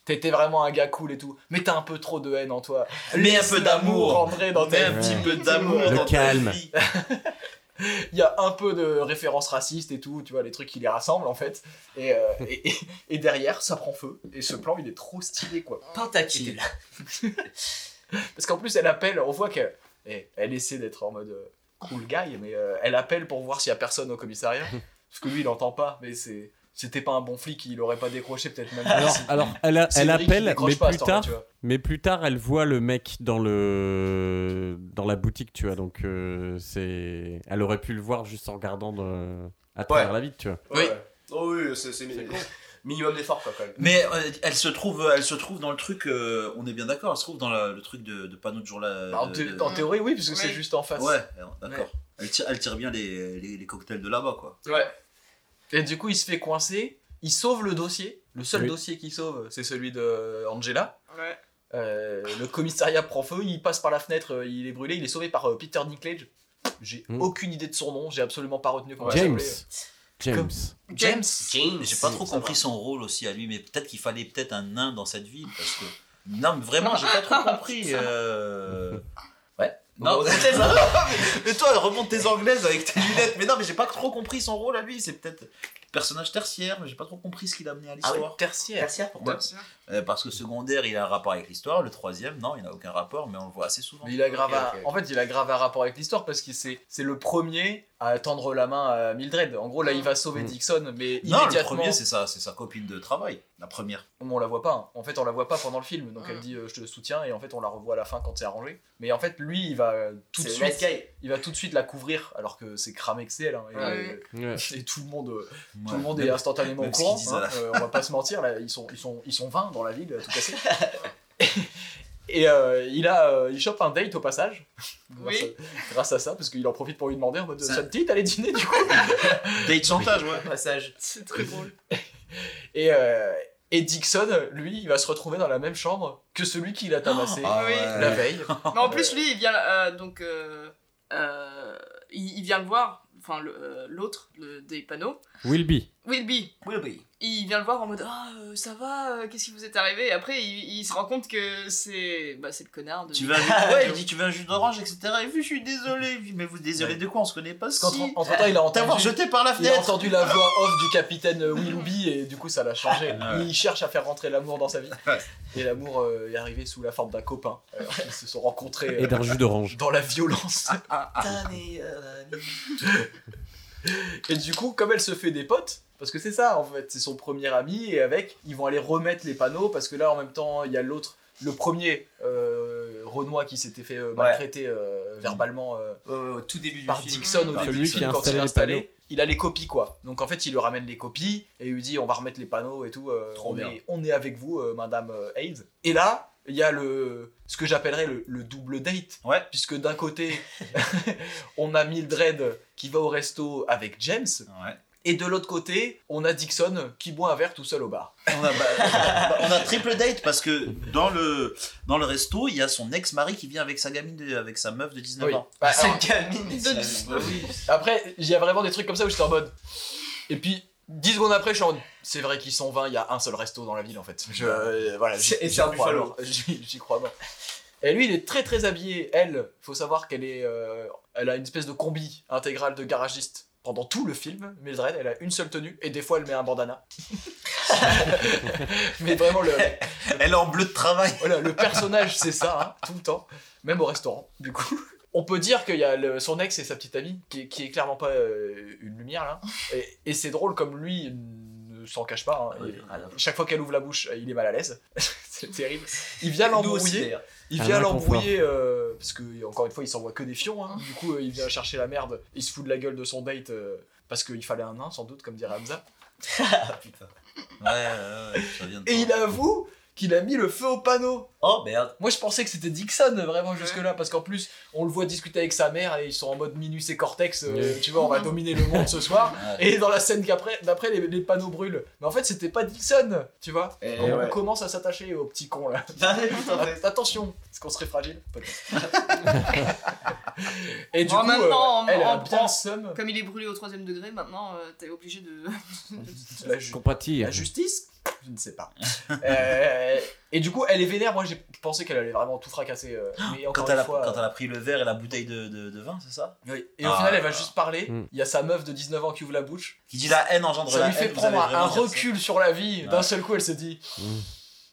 T'étais vraiment un gars cool et tout, mais t'as un peu trop de haine en toi. Mets un peu d'amour. rentrer dans Mets ta un petit peu d'amour dans ta calme. vie. Il y a un peu de références racistes et tout, tu vois, les trucs qui les rassemblent en fait. Et, euh, et, et- et derrière, ça prend feu. Et ce plan, il est trop stylé quoi. Pentakill. Parce qu'en plus, elle appelle, on voit qu'elle eh, elle essaie d'être en mode euh, cool guy, mais euh, elle appelle pour voir s'il y a personne au commissariat. Parce que lui, il entend pas, mais c'est. C'était pas un bon flic, il aurait pas décroché peut-être même. Alors, si- alors elle, a- appelle, mais pas plus tard, mais plus tard, elle voit le mec dans le dans la boutique, tu vois. Donc euh, c'est, elle aurait pu le voir juste en regardant de- à travers la vitre, tu vois. Oui. Oh oui, c'est c'est. Minimum d'effort quoi quand même. Mais euh, elle se trouve, elle se trouve dans le truc. euh, on est bien d'accord. Elle se trouve dans la- le truc de, de panneau de jour là. Bah, en, de- thé- de- en théorie, oui, parce que c'est Ouais. juste en face. Ouais, d'accord. Elle tire, elle tire bien les, les, les cocktails de là-bas quoi. Ouais. Et du coup, il se fait coincer. Il sauve le dossier. Le seul Oui. dossier qu'il sauve, c'est celui de Angela. Ouais. Euh, le commissariat prend feu, il passe par la fenêtre, euh, il est brûlé, il est sauvé par euh, Peter Dinklage. J'ai Mm. aucune idée de son nom, j'ai absolument pas retenu comment il James. s'appelait. James. James. James. J'ai pas trop compris son rôle aussi à lui, mais peut-être qu'il fallait peut-être un nain dans cette ville parce que non, mais vraiment, j'ai pas trop compris. euh, Ouais. Non, mais toi, remonte tes anglaises avec tes lunettes. Mais non, mais j'ai pas trop compris son rôle à lui. C'est peut-être personnage tertiaire, mais j'ai pas trop compris ce qu'il a amené à Ah oui, l'histoire. tertiaire. Tertiaire pourquoi Euh, parce que secondaire, il a un rapport avec l'histoire. Le troisième, non, il n'a aucun rapport, mais on le voit assez souvent. Mais il a grave. En fait, il a grave un rapport avec l'histoire parce que c'est c'est le premier à tendre la main à Mildred. En gros, là, il va sauver Mm. Dixon, mais Non, le immédiatement. premier, c'est ça, c'est sa copine de travail, la première. on la voit pas. hein. En fait, on la voit pas pendant le film. Donc Mm. elle dit euh, je te soutiens et en fait on la revoit à la fin quand c'est arrangé. Mais en fait, lui, il va euh, tout de C'est le suite, guy. il va tout de suite la couvrir alors que c'est cramé que c'est elle. hein. et, Ouais. euh, et tout le monde, euh, tout le monde est instantanément au même courant. disent à hein. la Euh, on va pas se mentir, là, ils sont, ils sont, ils sont 20 dans la ville, tout cassé. Et euh, il a, euh, il chope un date au passage. Oui. Grâce, à, grâce à ça, parce qu'il en profite pour lui demander en mode Ça- ça te dit d'aller dîner du coup? Date chantage, ouais. Passage. C'est très drôle. Et, euh, et Dixon, lui, il va se retrouver dans la même chambre que celui qui l'a tabassé Ah Oui. la veille. Mais en plus, lui, il vient euh, donc. euh, euh, il, il vient le voir, enfin euh, l'autre des panneaux. Will be. Wilby, Oui, oui. il vient le voir en mode Ah, euh, ça va, euh, qu'est-ce qui vous est arrivé? Et après, il, il se rend compte que c'est bah, c'est le connard de. Tu veux un jus Ouais, il dit tu veux un jus d'orange, etc. Et puis je suis désolé. Mais vous désolé de quoi? On se connaît pas. Parce Si. qu'entre entre temps, il a T'avoir entendu, jeté par la il a fenêtre. entendu la voix off du capitaine euh, Willoughby et du coup ça l'a changé. Ouais. Il cherche à faire rentrer l'amour dans sa vie. Et l'amour euh, est arrivé sous la forme d'un copain. Ils se sont rencontrés euh, Et d'un jus d'orange. dans la violence. Meilleure amie. Et du coup, comme elle se fait des potes, parce que c'est ça en fait, c'est son premier ami, et avec, ils vont aller remettre les panneaux, parce que là en même temps, il y a l'autre, le premier euh, Renoir qui s'était fait euh, maltraiter euh, verbalement euh, Euh, au tout début du par film. Dixon au Par début celui du qui film a quand il installé est. Il a les copies quoi. Donc en fait, il lui ramène les copies et il lui dit on va remettre les panneaux et tout. euh, Trop on, bien. est, on est avec vous, euh, Madame Hayes. Et là, il y a le ce que j'appellerais le, le double date. Ouais. Puisque d'un côté, on a Mildred qui va au resto avec James. Ouais. Et de l'autre côté, on a Dixon qui boit un verre tout seul au bar. On a, bah, on a triple date parce que dans le, dans le resto, il y a son ex-mari qui vient avec sa gamine, de- avec sa meuf de 19 Oui. ans. Bah, alors, Cette gamine. De- c'est- bah oui. Après, il y a vraiment des trucs comme ça où j'étais en mode. Et puis, 10 secondes après, je suis en mode. C'est vrai qu'ils sont 20, il y a un seul resto dans la ville en fait. Je, euh, voilà, j'y- C'est- et j'y c'est un crois. J'y crois. Et lui, il est très très habillé. Elle, faut savoir qu'elle est. euh, elle a une espèce de combi intégrale de garagiste pendant tout le film. Mildred, elle a une seule tenue et des fois elle met un bandana. Mais vraiment, le, Elle est en bleu de travail. voilà, le personnage, c'est ça, hein, tout le temps, même au restaurant, du coup. On peut dire qu'il y a le- son ex et sa petite amie, qui, qui est clairement pas euh, une lumière, là. Et, et c'est drôle, comme lui ne s'en cache pas. hein, et Ah, chaque fois qu'elle ouvre la bouche, il est mal à l'aise. c'est terrible. Il vient l'embrouiller. Il Un vient l'embrouiller, euh, parce que, encore une fois, il s'envoie que des fions. hein. Du coup, euh, il vient chercher la merde. Il se fout de la gueule de son date, euh, parce qu'il fallait un nain, sans doute, comme dirait Hamza. Ah putain. Ouais, ouais, ouais, ça vient de Et toi. il avoue qu'il a mis le feu au panneau. Oh merde. Moi je pensais que c'était Dixon vraiment jusque-là parce qu'en plus on le voit discuter avec sa mère et ils sont en mode Minus et Cortex, euh, tu vois, on va dominer le monde ce soir. Et dans la scène qu'après, d'après les, les panneaux brûlent. Mais en fait c'était pas Dixon, tu vois. Eh on, ouais. commence à s'attacher au petit con là. Attention, est-ce qu'on serait fragile Peut-être. et du Bon, coup, maintenant, euh, elle en- bien. Comme il est brûlé au troisième degré, maintenant, euh, t'es obligé de. La, ju- Compatir. la justice Je ne sais pas. Euh, et du coup, elle est vénère. Moi, j'ai pensé qu'elle allait vraiment tout fracasser. euh, mais encore Quand elle, une a, fois, quand elle a pris le verre et la bouteille de, de, de vin, c'est ça? Oui. Et au Ah, final, elle va juste parler. Mm. Il y a sa meuf de 19 ans qui ouvre la bouche. Qui dit la haine engendre Ça la lui fait haine, vous prendre un, ça. recul sur la vie. D'un seul coup, elle se dit Mm.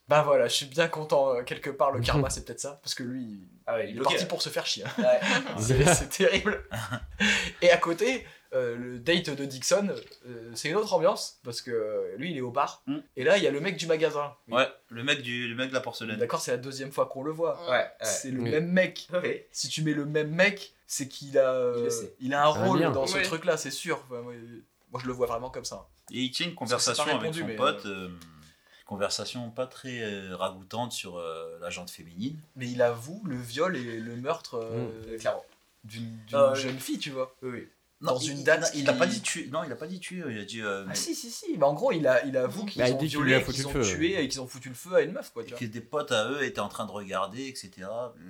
Bah voilà, je suis bien content. euh, quelque part, le karma, c'est peut-être ça. Parce que lui, il- Ah ouais, il est bloqué, parti pour se faire chier. hein. C'est terrible. Et à côté, euh, le date de Dixon, euh, c'est une autre ambiance. Parce que euh, lui, il est au bar. Mm. Et là, il y a le mec du magasin. Ouais, le mec, du, le mec de la porcelaine. D'accord, c'est la deuxième fois qu'on le voit. Ouais, ouais. C'est le Oui. même mec. Si tu mets le même mec, c'est qu'il a, euh, Il a un Un rôle dans ce Ouais. truc-là, c'est sûr. Enfin, moi, Moi, je le vois vraiment comme ça. Et il tient une conversation avec répondu, son mais, pote. euh, conversation pas très euh, ragoûtante sur euh, la jante féminine. Mais il avoue le viol et le meurtre euh, clairement. d'une d'une Euh, jeune fille, tu vois. Oui, oui. Dans il- une date. Il, qui- a pas dit tuer. Non, il a pas dit tuer. Il a dit. euh, Ah si si si, mais en gros il a il avoue qu'ils Bah, ont dit qu'il violé, a qu'ils le ont feu. tué et qu'ils ont foutu le feu à une meuf quoi. Tu vois. que des potes à eux étaient en train de regarder, etc.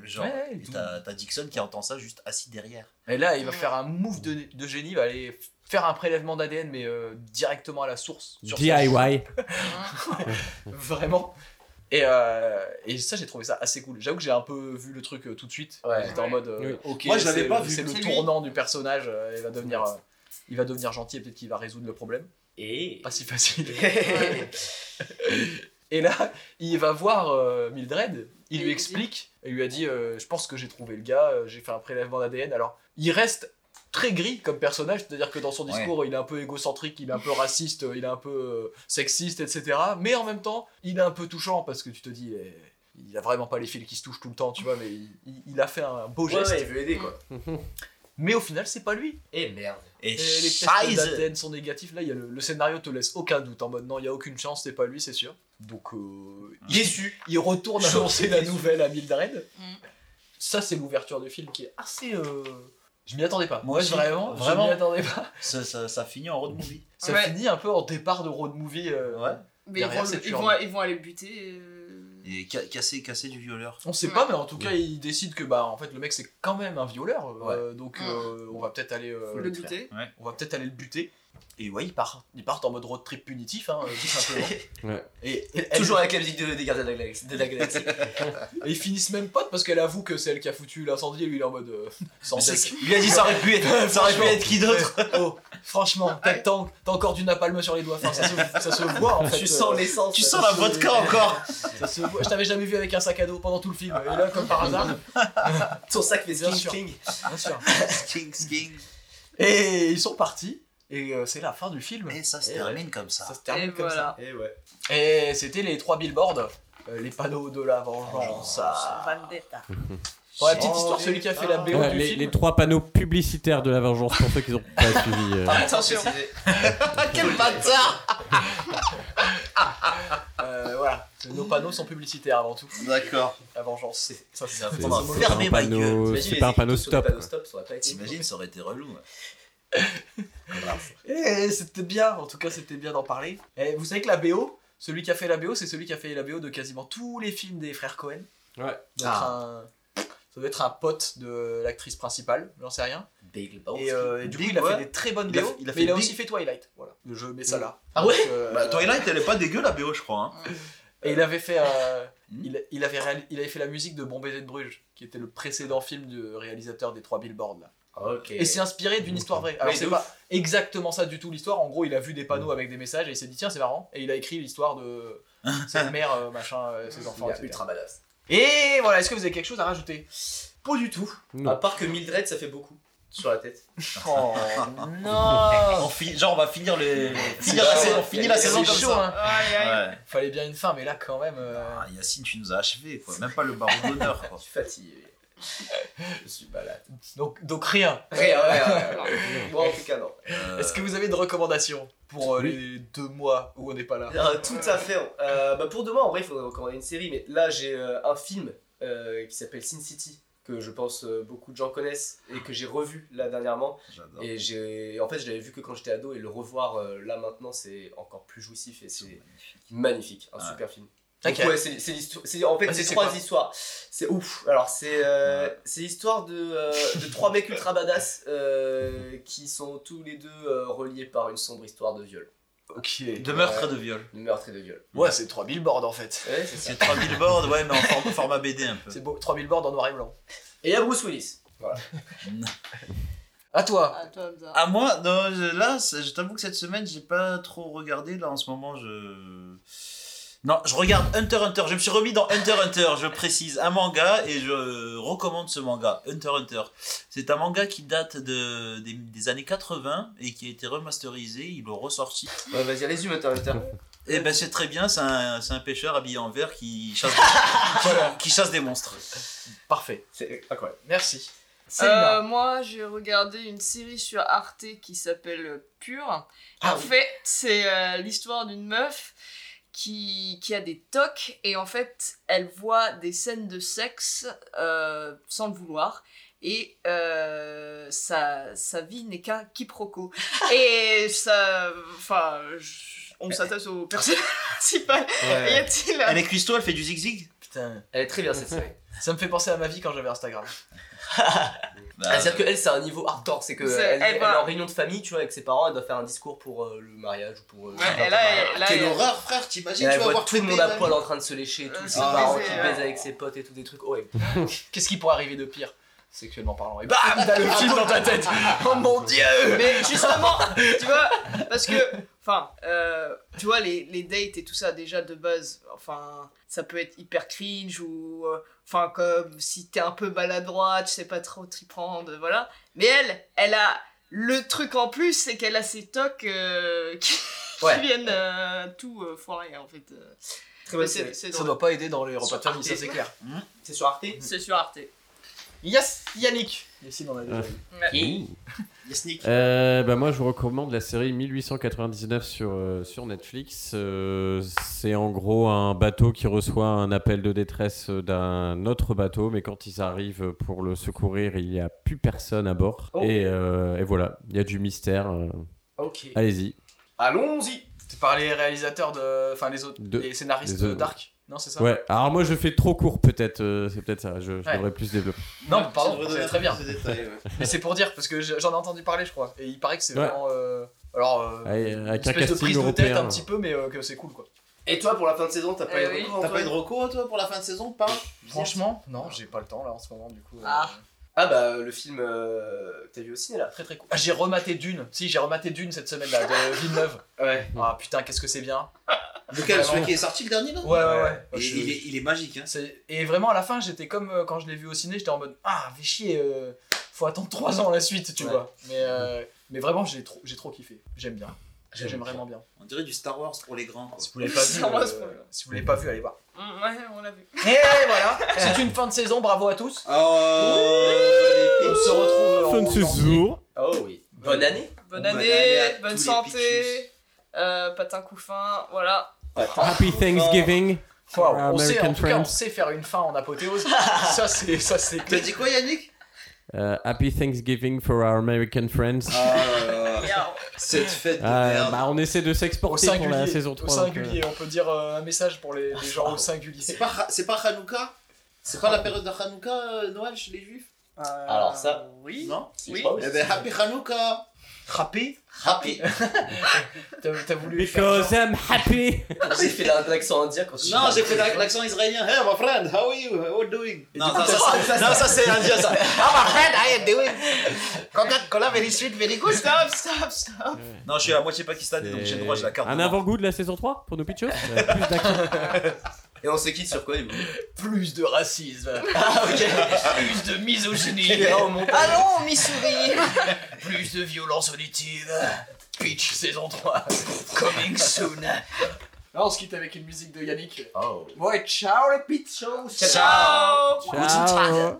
Genre, Ouais, et et t'as t'as Dixon qui entend ça juste assis derrière. Et là il va faire un move de, de génie, il va aller faire un prélèvement d'ADN mais euh, directement à la source. sur DIY. Vraiment. Et, euh, et ça j'ai trouvé ça assez cool. J'avoue que j'ai un peu vu le truc euh, tout de suite. Ouais. J'étais en mode euh, Oui. ok Moi, je l'avais c'est pas le- vu. c'est le tournant du personnage, euh, il va devenir euh, il va devenir gentil et peut-être qu'il va résoudre le problème. Et. Pas si facile. Et là, il va voir euh, Mildred, il Et lui explique, et il lui a dit euh, Je pense que j'ai trouvé le gars, j'ai fait un prélèvement d'ADN. Alors, il reste très gris comme personnage, c'est-à-dire que dans son discours, il est un peu égocentrique, il est un peu raciste, il est un peu euh, sexiste, etc. Mais en même temps, il est un peu touchant parce que tu te dis eh, Il a vraiment pas les fils qui se touchent tout le temps, tu vois, mais il, a fait un beau Ouais, geste. ouais, il veut aider quoi. Mais au final, c'est pas lui. Et merde. Et, Et les tests d'ADN sont négatifs. Là, il y a le, le scénario te laisse aucun doute en mode non, il y a aucune chance, c'est pas lui, c'est sûr. Donc, euh, il, Déçu. il retourne annoncer la nouvelle à Mildred. Mm. Ça, c'est l'ouverture du film qui est assez. euh, Je m'y attendais pas. Moi aussi. vraiment, Vraiment. je m'y attendais pas. Ça, ça, ça finit en road movie. Ça Ouais. finit un peu en départ de road movie. euh, Ouais. Mais ils vont, ils, vont, ils vont aller buter. euh, Et ca- casser, casser du violeur. On sait Ouais. pas, mais en tout cas, il décide que bah en fait le mec c'est quand même un violeur, euh, donc Ouais. euh, on va peut-être aller, euh, le buter. on va peut-être aller le buter. Et ouais, ils partent, ils partent en mode road trip punitif, hein, euh, tout simplement. Ouais. Et, et elle- Toujours avec la musique de- des gardiens de la galaxie. De la galaxie. Et ils finissent même potes parce qu'elle avoue que c'est elle qui a foutu l'incendie et lui il est en mode euh, sans lui a dit ça aurait pu être, ça aurait pu être qui d'autre. Oh, franchement, t'as encore du napalm sur les doigts. Enfin, ça, se, ça se voit en fait. Tu sens euh, l'essence. Tu sens la vodka encore ça se voit. Je t'avais jamais vu avec un sac à dos pendant tout le film. Et là, comme par hasard, Ton sac fait sûr. sking. bien sûr. King, king. Et ils sont partis. Et euh, c'est la fin du film. Et ça se Et termine comme ça. Ça se termine Et comme voilà. Et ouais. ça. Et c'était les trois billboards. euh, les panneaux de la vengeance. Ah. Vendetta. Pour la petite histoire, celui qui a fait la BO Ouais, du les, film. les trois panneaux publicitaires de la vengeance pour ceux qui n'ont pas suivi. euh. Attention. Quel bâtard Euh, voilà, nos panneaux sont publicitaires avant tout. D'accord. La vengeance, c'est ça. c'est- un ma panneau- C'est les pas un panneau stop. ça. T'imagines, ça aurait été relou. Et c'était bien, en tout cas c'était bien d'en parler. Et vous savez que la BO, celui qui a fait la BO, c'est celui qui a fait la BO de quasiment tous les films des frères Cohen. Ouais. Un- Ça doit être un pote de l'actrice principale, j'en sais rien. Big Lebowski. Et, euh, et du coup, il a ouais. fait des très bonnes Il a BO, fait- il a mais il fait a Big. aussi fait Twilight. Voilà, je mets ça là. Ah ouais Donc, euh, Bah, Twilight, elle est pas dégueu la BO, je crois. hein. Et il avait fait, euh, Hmm. il, il avait il avait fait la musique de Bon baiser de Bruges, qui était le précédent film du réalisateur des Trois Billboards là. Et c'est inspiré d'une histoire vraie. Alors c'est pas exactement ça du tout l'histoire. En gros, il a vu des panneaux avec des messages et il s'est dit tiens c'est marrant. Et il a écrit l'histoire de cette mère euh, machin, euh, ses enfants. Il ultra badass. Et voilà, est-ce que vous avez quelque chose à rajouter? Pas du tout. Non. À part que Mildred, ça fait beaucoup sur la tête. Oh On non genre, on va finir les. finir la saison, hein. la saison comme chaud, ça. hein. Aïe, aïe. Ouais. Fallait bien une fin, mais là quand même. euh, Ah, Yacine, tu nous as achevé, quoi. Même pas le baron d'honneur. Je suis fatigué. Je suis malade. Donc, donc rien. Rien, rien, rien. Moi en tout cas, non. Euh, Est-ce que vous avez des recommandations pour euh, les deux mois où on n'est pas là? Euh, tout à fait. Euh, bah pour demain, en vrai, il faudrait recommander une série. Mais là, j'ai euh, un film euh, qui s'appelle Sin City que je pense euh, beaucoup de gens connaissent et que j'ai revu là dernièrement. J'adore. Et j'ai, en fait, je l'avais vu que quand j'étais ado et le revoir euh, là maintenant, c'est encore plus jouissif et c'est magnifique, un super film. Ouais, c'est, c'est l'histoire. C'est, en fait, c'est trois histoires. C'est ouf. Alors c'est, euh, c'est l'histoire de, euh, de trois mecs ultra badass euh, qui sont tous les deux euh, reliés par une sombre histoire de viol, Ok. De meurtre et de viol. de meurtre et de viol. Ouais, c'est trois billboards en fait. Ouais, c'est trois billboards, ouais, mais en forme- format BD un peu. C'est beau, trois billboards en noir et blanc. Et il y a Bruce Willis. Voilà. À toi. À toi, Hamza. À moi, non, là, je t'avoue que cette semaine, j'ai pas trop regardé. Là, en ce moment, je. Non, je regarde Hunter x Hunter. Je me suis remis dans Hunter x Hunter, je précise, un manga et je recommande ce manga, Hunter x Hunter. C'est un manga qui date de, des, des années 80 et qui a été remasterisé. Ils l'ont ressorti. Ouais, vas-y, résume, Hunter x Hunter. Et ben, c'est très bien. C'est un, pêcheur habillé en vert qui chasse, qui chasse des monstres. Parfait. C'est incroyable. Merci. Euh, moi, j'ai regardé une série sur Arte qui s'appelle Pure. Ah en oui. fait, c'est euh, l'histoire d'une meuf qui, qui a des tocs et en fait, elle voit des scènes de sexe euh, sans le vouloir. Et euh, sa, sa vie n'est qu'un quiproquo. et ça. Enfin, on s'attache au personnage principal. Ouais. Y a-t-il. Elle est cuistot, elle fait du zigzag Putain. Elle est très bien cette série. Ça me fait penser à ma vie quand j'avais Instagram. Bah, Ah, C'est-à-dire qu'elle, c'est un niveau hardcore. C'est que C'est- elle, elle elle va- est en réunion de famille, tu vois, avec ses parents, elle doit faire un discours pour euh, le mariage ou pour. euh, Ouais, et là, elle- là, Quelle elle- horreur, frère, t'imagines, elle tu vas voit voir tout le monde à poil en train de se lécher, tous ses parents qui ouais. baisent avec ses potes et tout des trucs horribles. Qu'est-ce qui pourrait arriver de pire? Sexuellement parlant. Et bam, t'as le film dans ta tête. Oh mon dieu Mais justement, tu vois, parce que, enfin, euh, tu vois, les, les dates et tout ça, déjà de base, enfin, ça peut être hyper cringe ou, euh, enfin, comme si t'es un peu maladroit, tu sais pas trop t'y prendre, voilà. Mais elle, elle a le truc en plus, c'est qu'elle a ses tocs euh, qui, viennent euh, tout euh, foirer, en fait. Très bonne série. Ça doit pas aider dans les repas de famille, ça c'est clair. C'est sur Arte C'est sur Arte. Yes, Yannick Ici, on a déjà vu. Yes, Nick. Euh, bah moi je vous recommande la série 1899 sur, euh, sur Netflix. Euh, c'est en gros un bateau qui reçoit un appel de détresse d'un autre bateau, mais quand ils arrivent pour le secourir, il n'y a plus personne à bord. Oh. Et, euh, et voilà, il y a du mystère. euh, Ok. Allez-y. Allons-y C'est par les réalisateurs de. Enfin, les autres. De- Les scénaristes les de autres. Dark. Non, c'est ça Ouais, alors moi je fais trop court peut-être, euh, c'est peut-être ça, je, je Ouais. devrais plus développer. Non, Ouais, pardon, c'est très bien. détails. Mais c'est pour dire, parce que je- j'en ai entendu parler, je crois. Et il paraît que c'est Ouais. vraiment. euh, alors, euh, Avec- une espèce de prise de tête un petit peu, mais euh, que c'est cool quoi. Et toi, pour la fin de saison, t'as pas Eh eu de oui. recours, T'as pas eu de recours, toi, pour la fin de saison Pas Franchement, non, j'ai pas le temps là en ce moment, du coup. euh, Ah. Ah bah, le film euh, que t'as vu au ciné là Très très cool. Ah, j'ai rematé Dune. Si, j'ai rematé Dune cette semaine là, de Villeneuve. Ouais. Ah putain, qu'est-ce que c'est bien. Lequel Celui qui est sorti le dernier là Ouais, ouais, ouais. Et Je- il, est, il est magique, hein. Et vraiment, à la fin, j'étais comme euh, quand je l'ai vu au ciné, j'étais en mode Ah, fais chier, euh, faut attendre 3 ans la suite, tu Ouais. vois. Mais, euh, mais vraiment, j'ai trop, j'ai trop kiffé. J'aime bien. J'aime vraiment bien. On dirait du Star Wars pour les grands. Si vous l'avez pas vu, Star Wars euh, si vous l'avez pas vu, allez voir. Ouais, on l'a vu. Et voilà, c'est une fin de saison, bravo à tous. Oh, On se retrouve Fin de saison. Oh oui. Bonne année Bonne Bonne année, bonne santé, euh, patin couffin, voilà. Happy Thanksgiving. Wow, on sait, en American tout cas, on sait faire une fin en apothéose. ça, c'est, ça, c'est T'as dit quoi, Yannick? Euh, happy Thanksgiving for our American friends. Ah alors, cette fête de Euh, merde. bah, on essaie de au s'exporter pour singulier. la saison au 3. donc, euh, singulier, on peut dire euh, un message pour les, les gens au singulier. C'est pas, c'est pas Hanouka? C'est pas la période de Hanouka, euh, Noël, chez les juifs? Alors ça, oui. Non? Oui. Eh ben, Happy Hanouka Rappé Happy T'as, t'as voulu faire Because I'm happy. j'ai fait l'accent indien quand je Non, j'ai fait la- l'accent israélien. Hey, my friend, how are you? How are you doing? Non, ça, ça, non, ça c'est indien, ça. Ah, my friend, how are you doing? Coca-Cola, very sweet, very good. Stop, stop, stop. Non, je suis à moitié pakistanais, donc j'ai le droit, j'ai la carte. Un avant-goût de la saison 3 pour nos pitchers? Plus. Et on se quitte sur quoi, plus de racisme, Ah, ok. plus de misogynie, Allons, Missouri. plus de violence auditive. Pitch saison 3, coming soon. Là, on se quitte avec une musique de Yannick. Oh. Ouais, ciao les pitchos. Ciao. Ciao.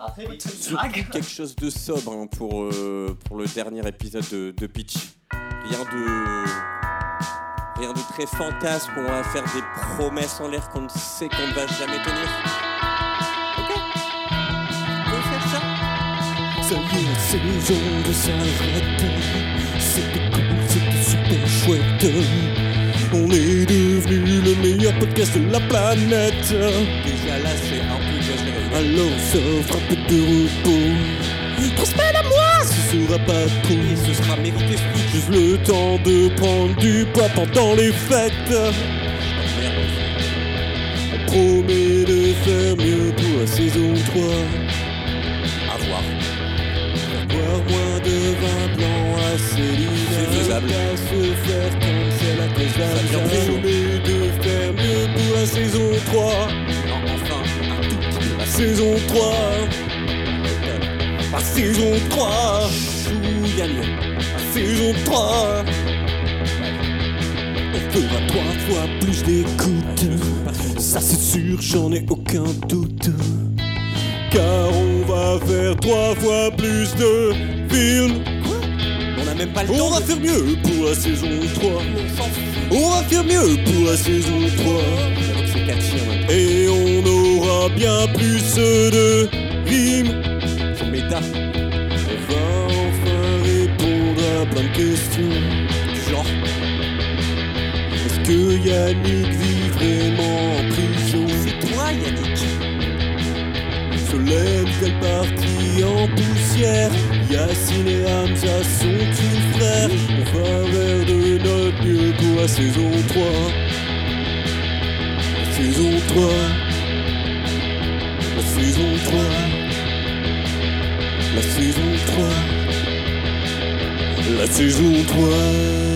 Surtout quelque chose de sobre hein, pour, euh, pour le dernier épisode de, de Pitch. Rien de. Rien de très fantasque, on va faire des promesses en l'air qu'on sait qu'on ne va jamais tenir. Ok On peut faire ça Ça y est, la saison de s'arrêter. C'était cool, c'était super chouette. On est devenu le meilleur podcast de la planète. Déjà là, c'est un peu exagéré. Alors un peu de repos. Sera pas trop. Et ce sera pitch. Juste le temps de prendre du poids pendant les fêtes. On promet de faire mieux pour la saison 3. À voir. Boire moins de vin blanc à Céline. C'est faisable. Se faire comme c'est la cause. Mais de faire mieux pour la saison 3. Non, enfin, un tout petit peu. La saison 3. La saison 3. La saison 3. On fera trois fois plus d'écoute. Ça c'est sûr, j'en ai aucun doute. Car on va va faire trois fois plus de films. On a même pas le On temps. va de- faire mieux pour la saison 3. On va faire mieux pour la saison 3. Avec ces quatre chiens, man. Et on aura bien plus de rimes. Questions. Du genre. Est-ce que Yannick vit vraiment en prison? C'est toi, Yannick. Solène fait partie en poussière. Yacine et Hamza sont-ils frères On va vers de notre mieux pour la saison 3 La saison 3 La saison 3 La saison 3 La saison 3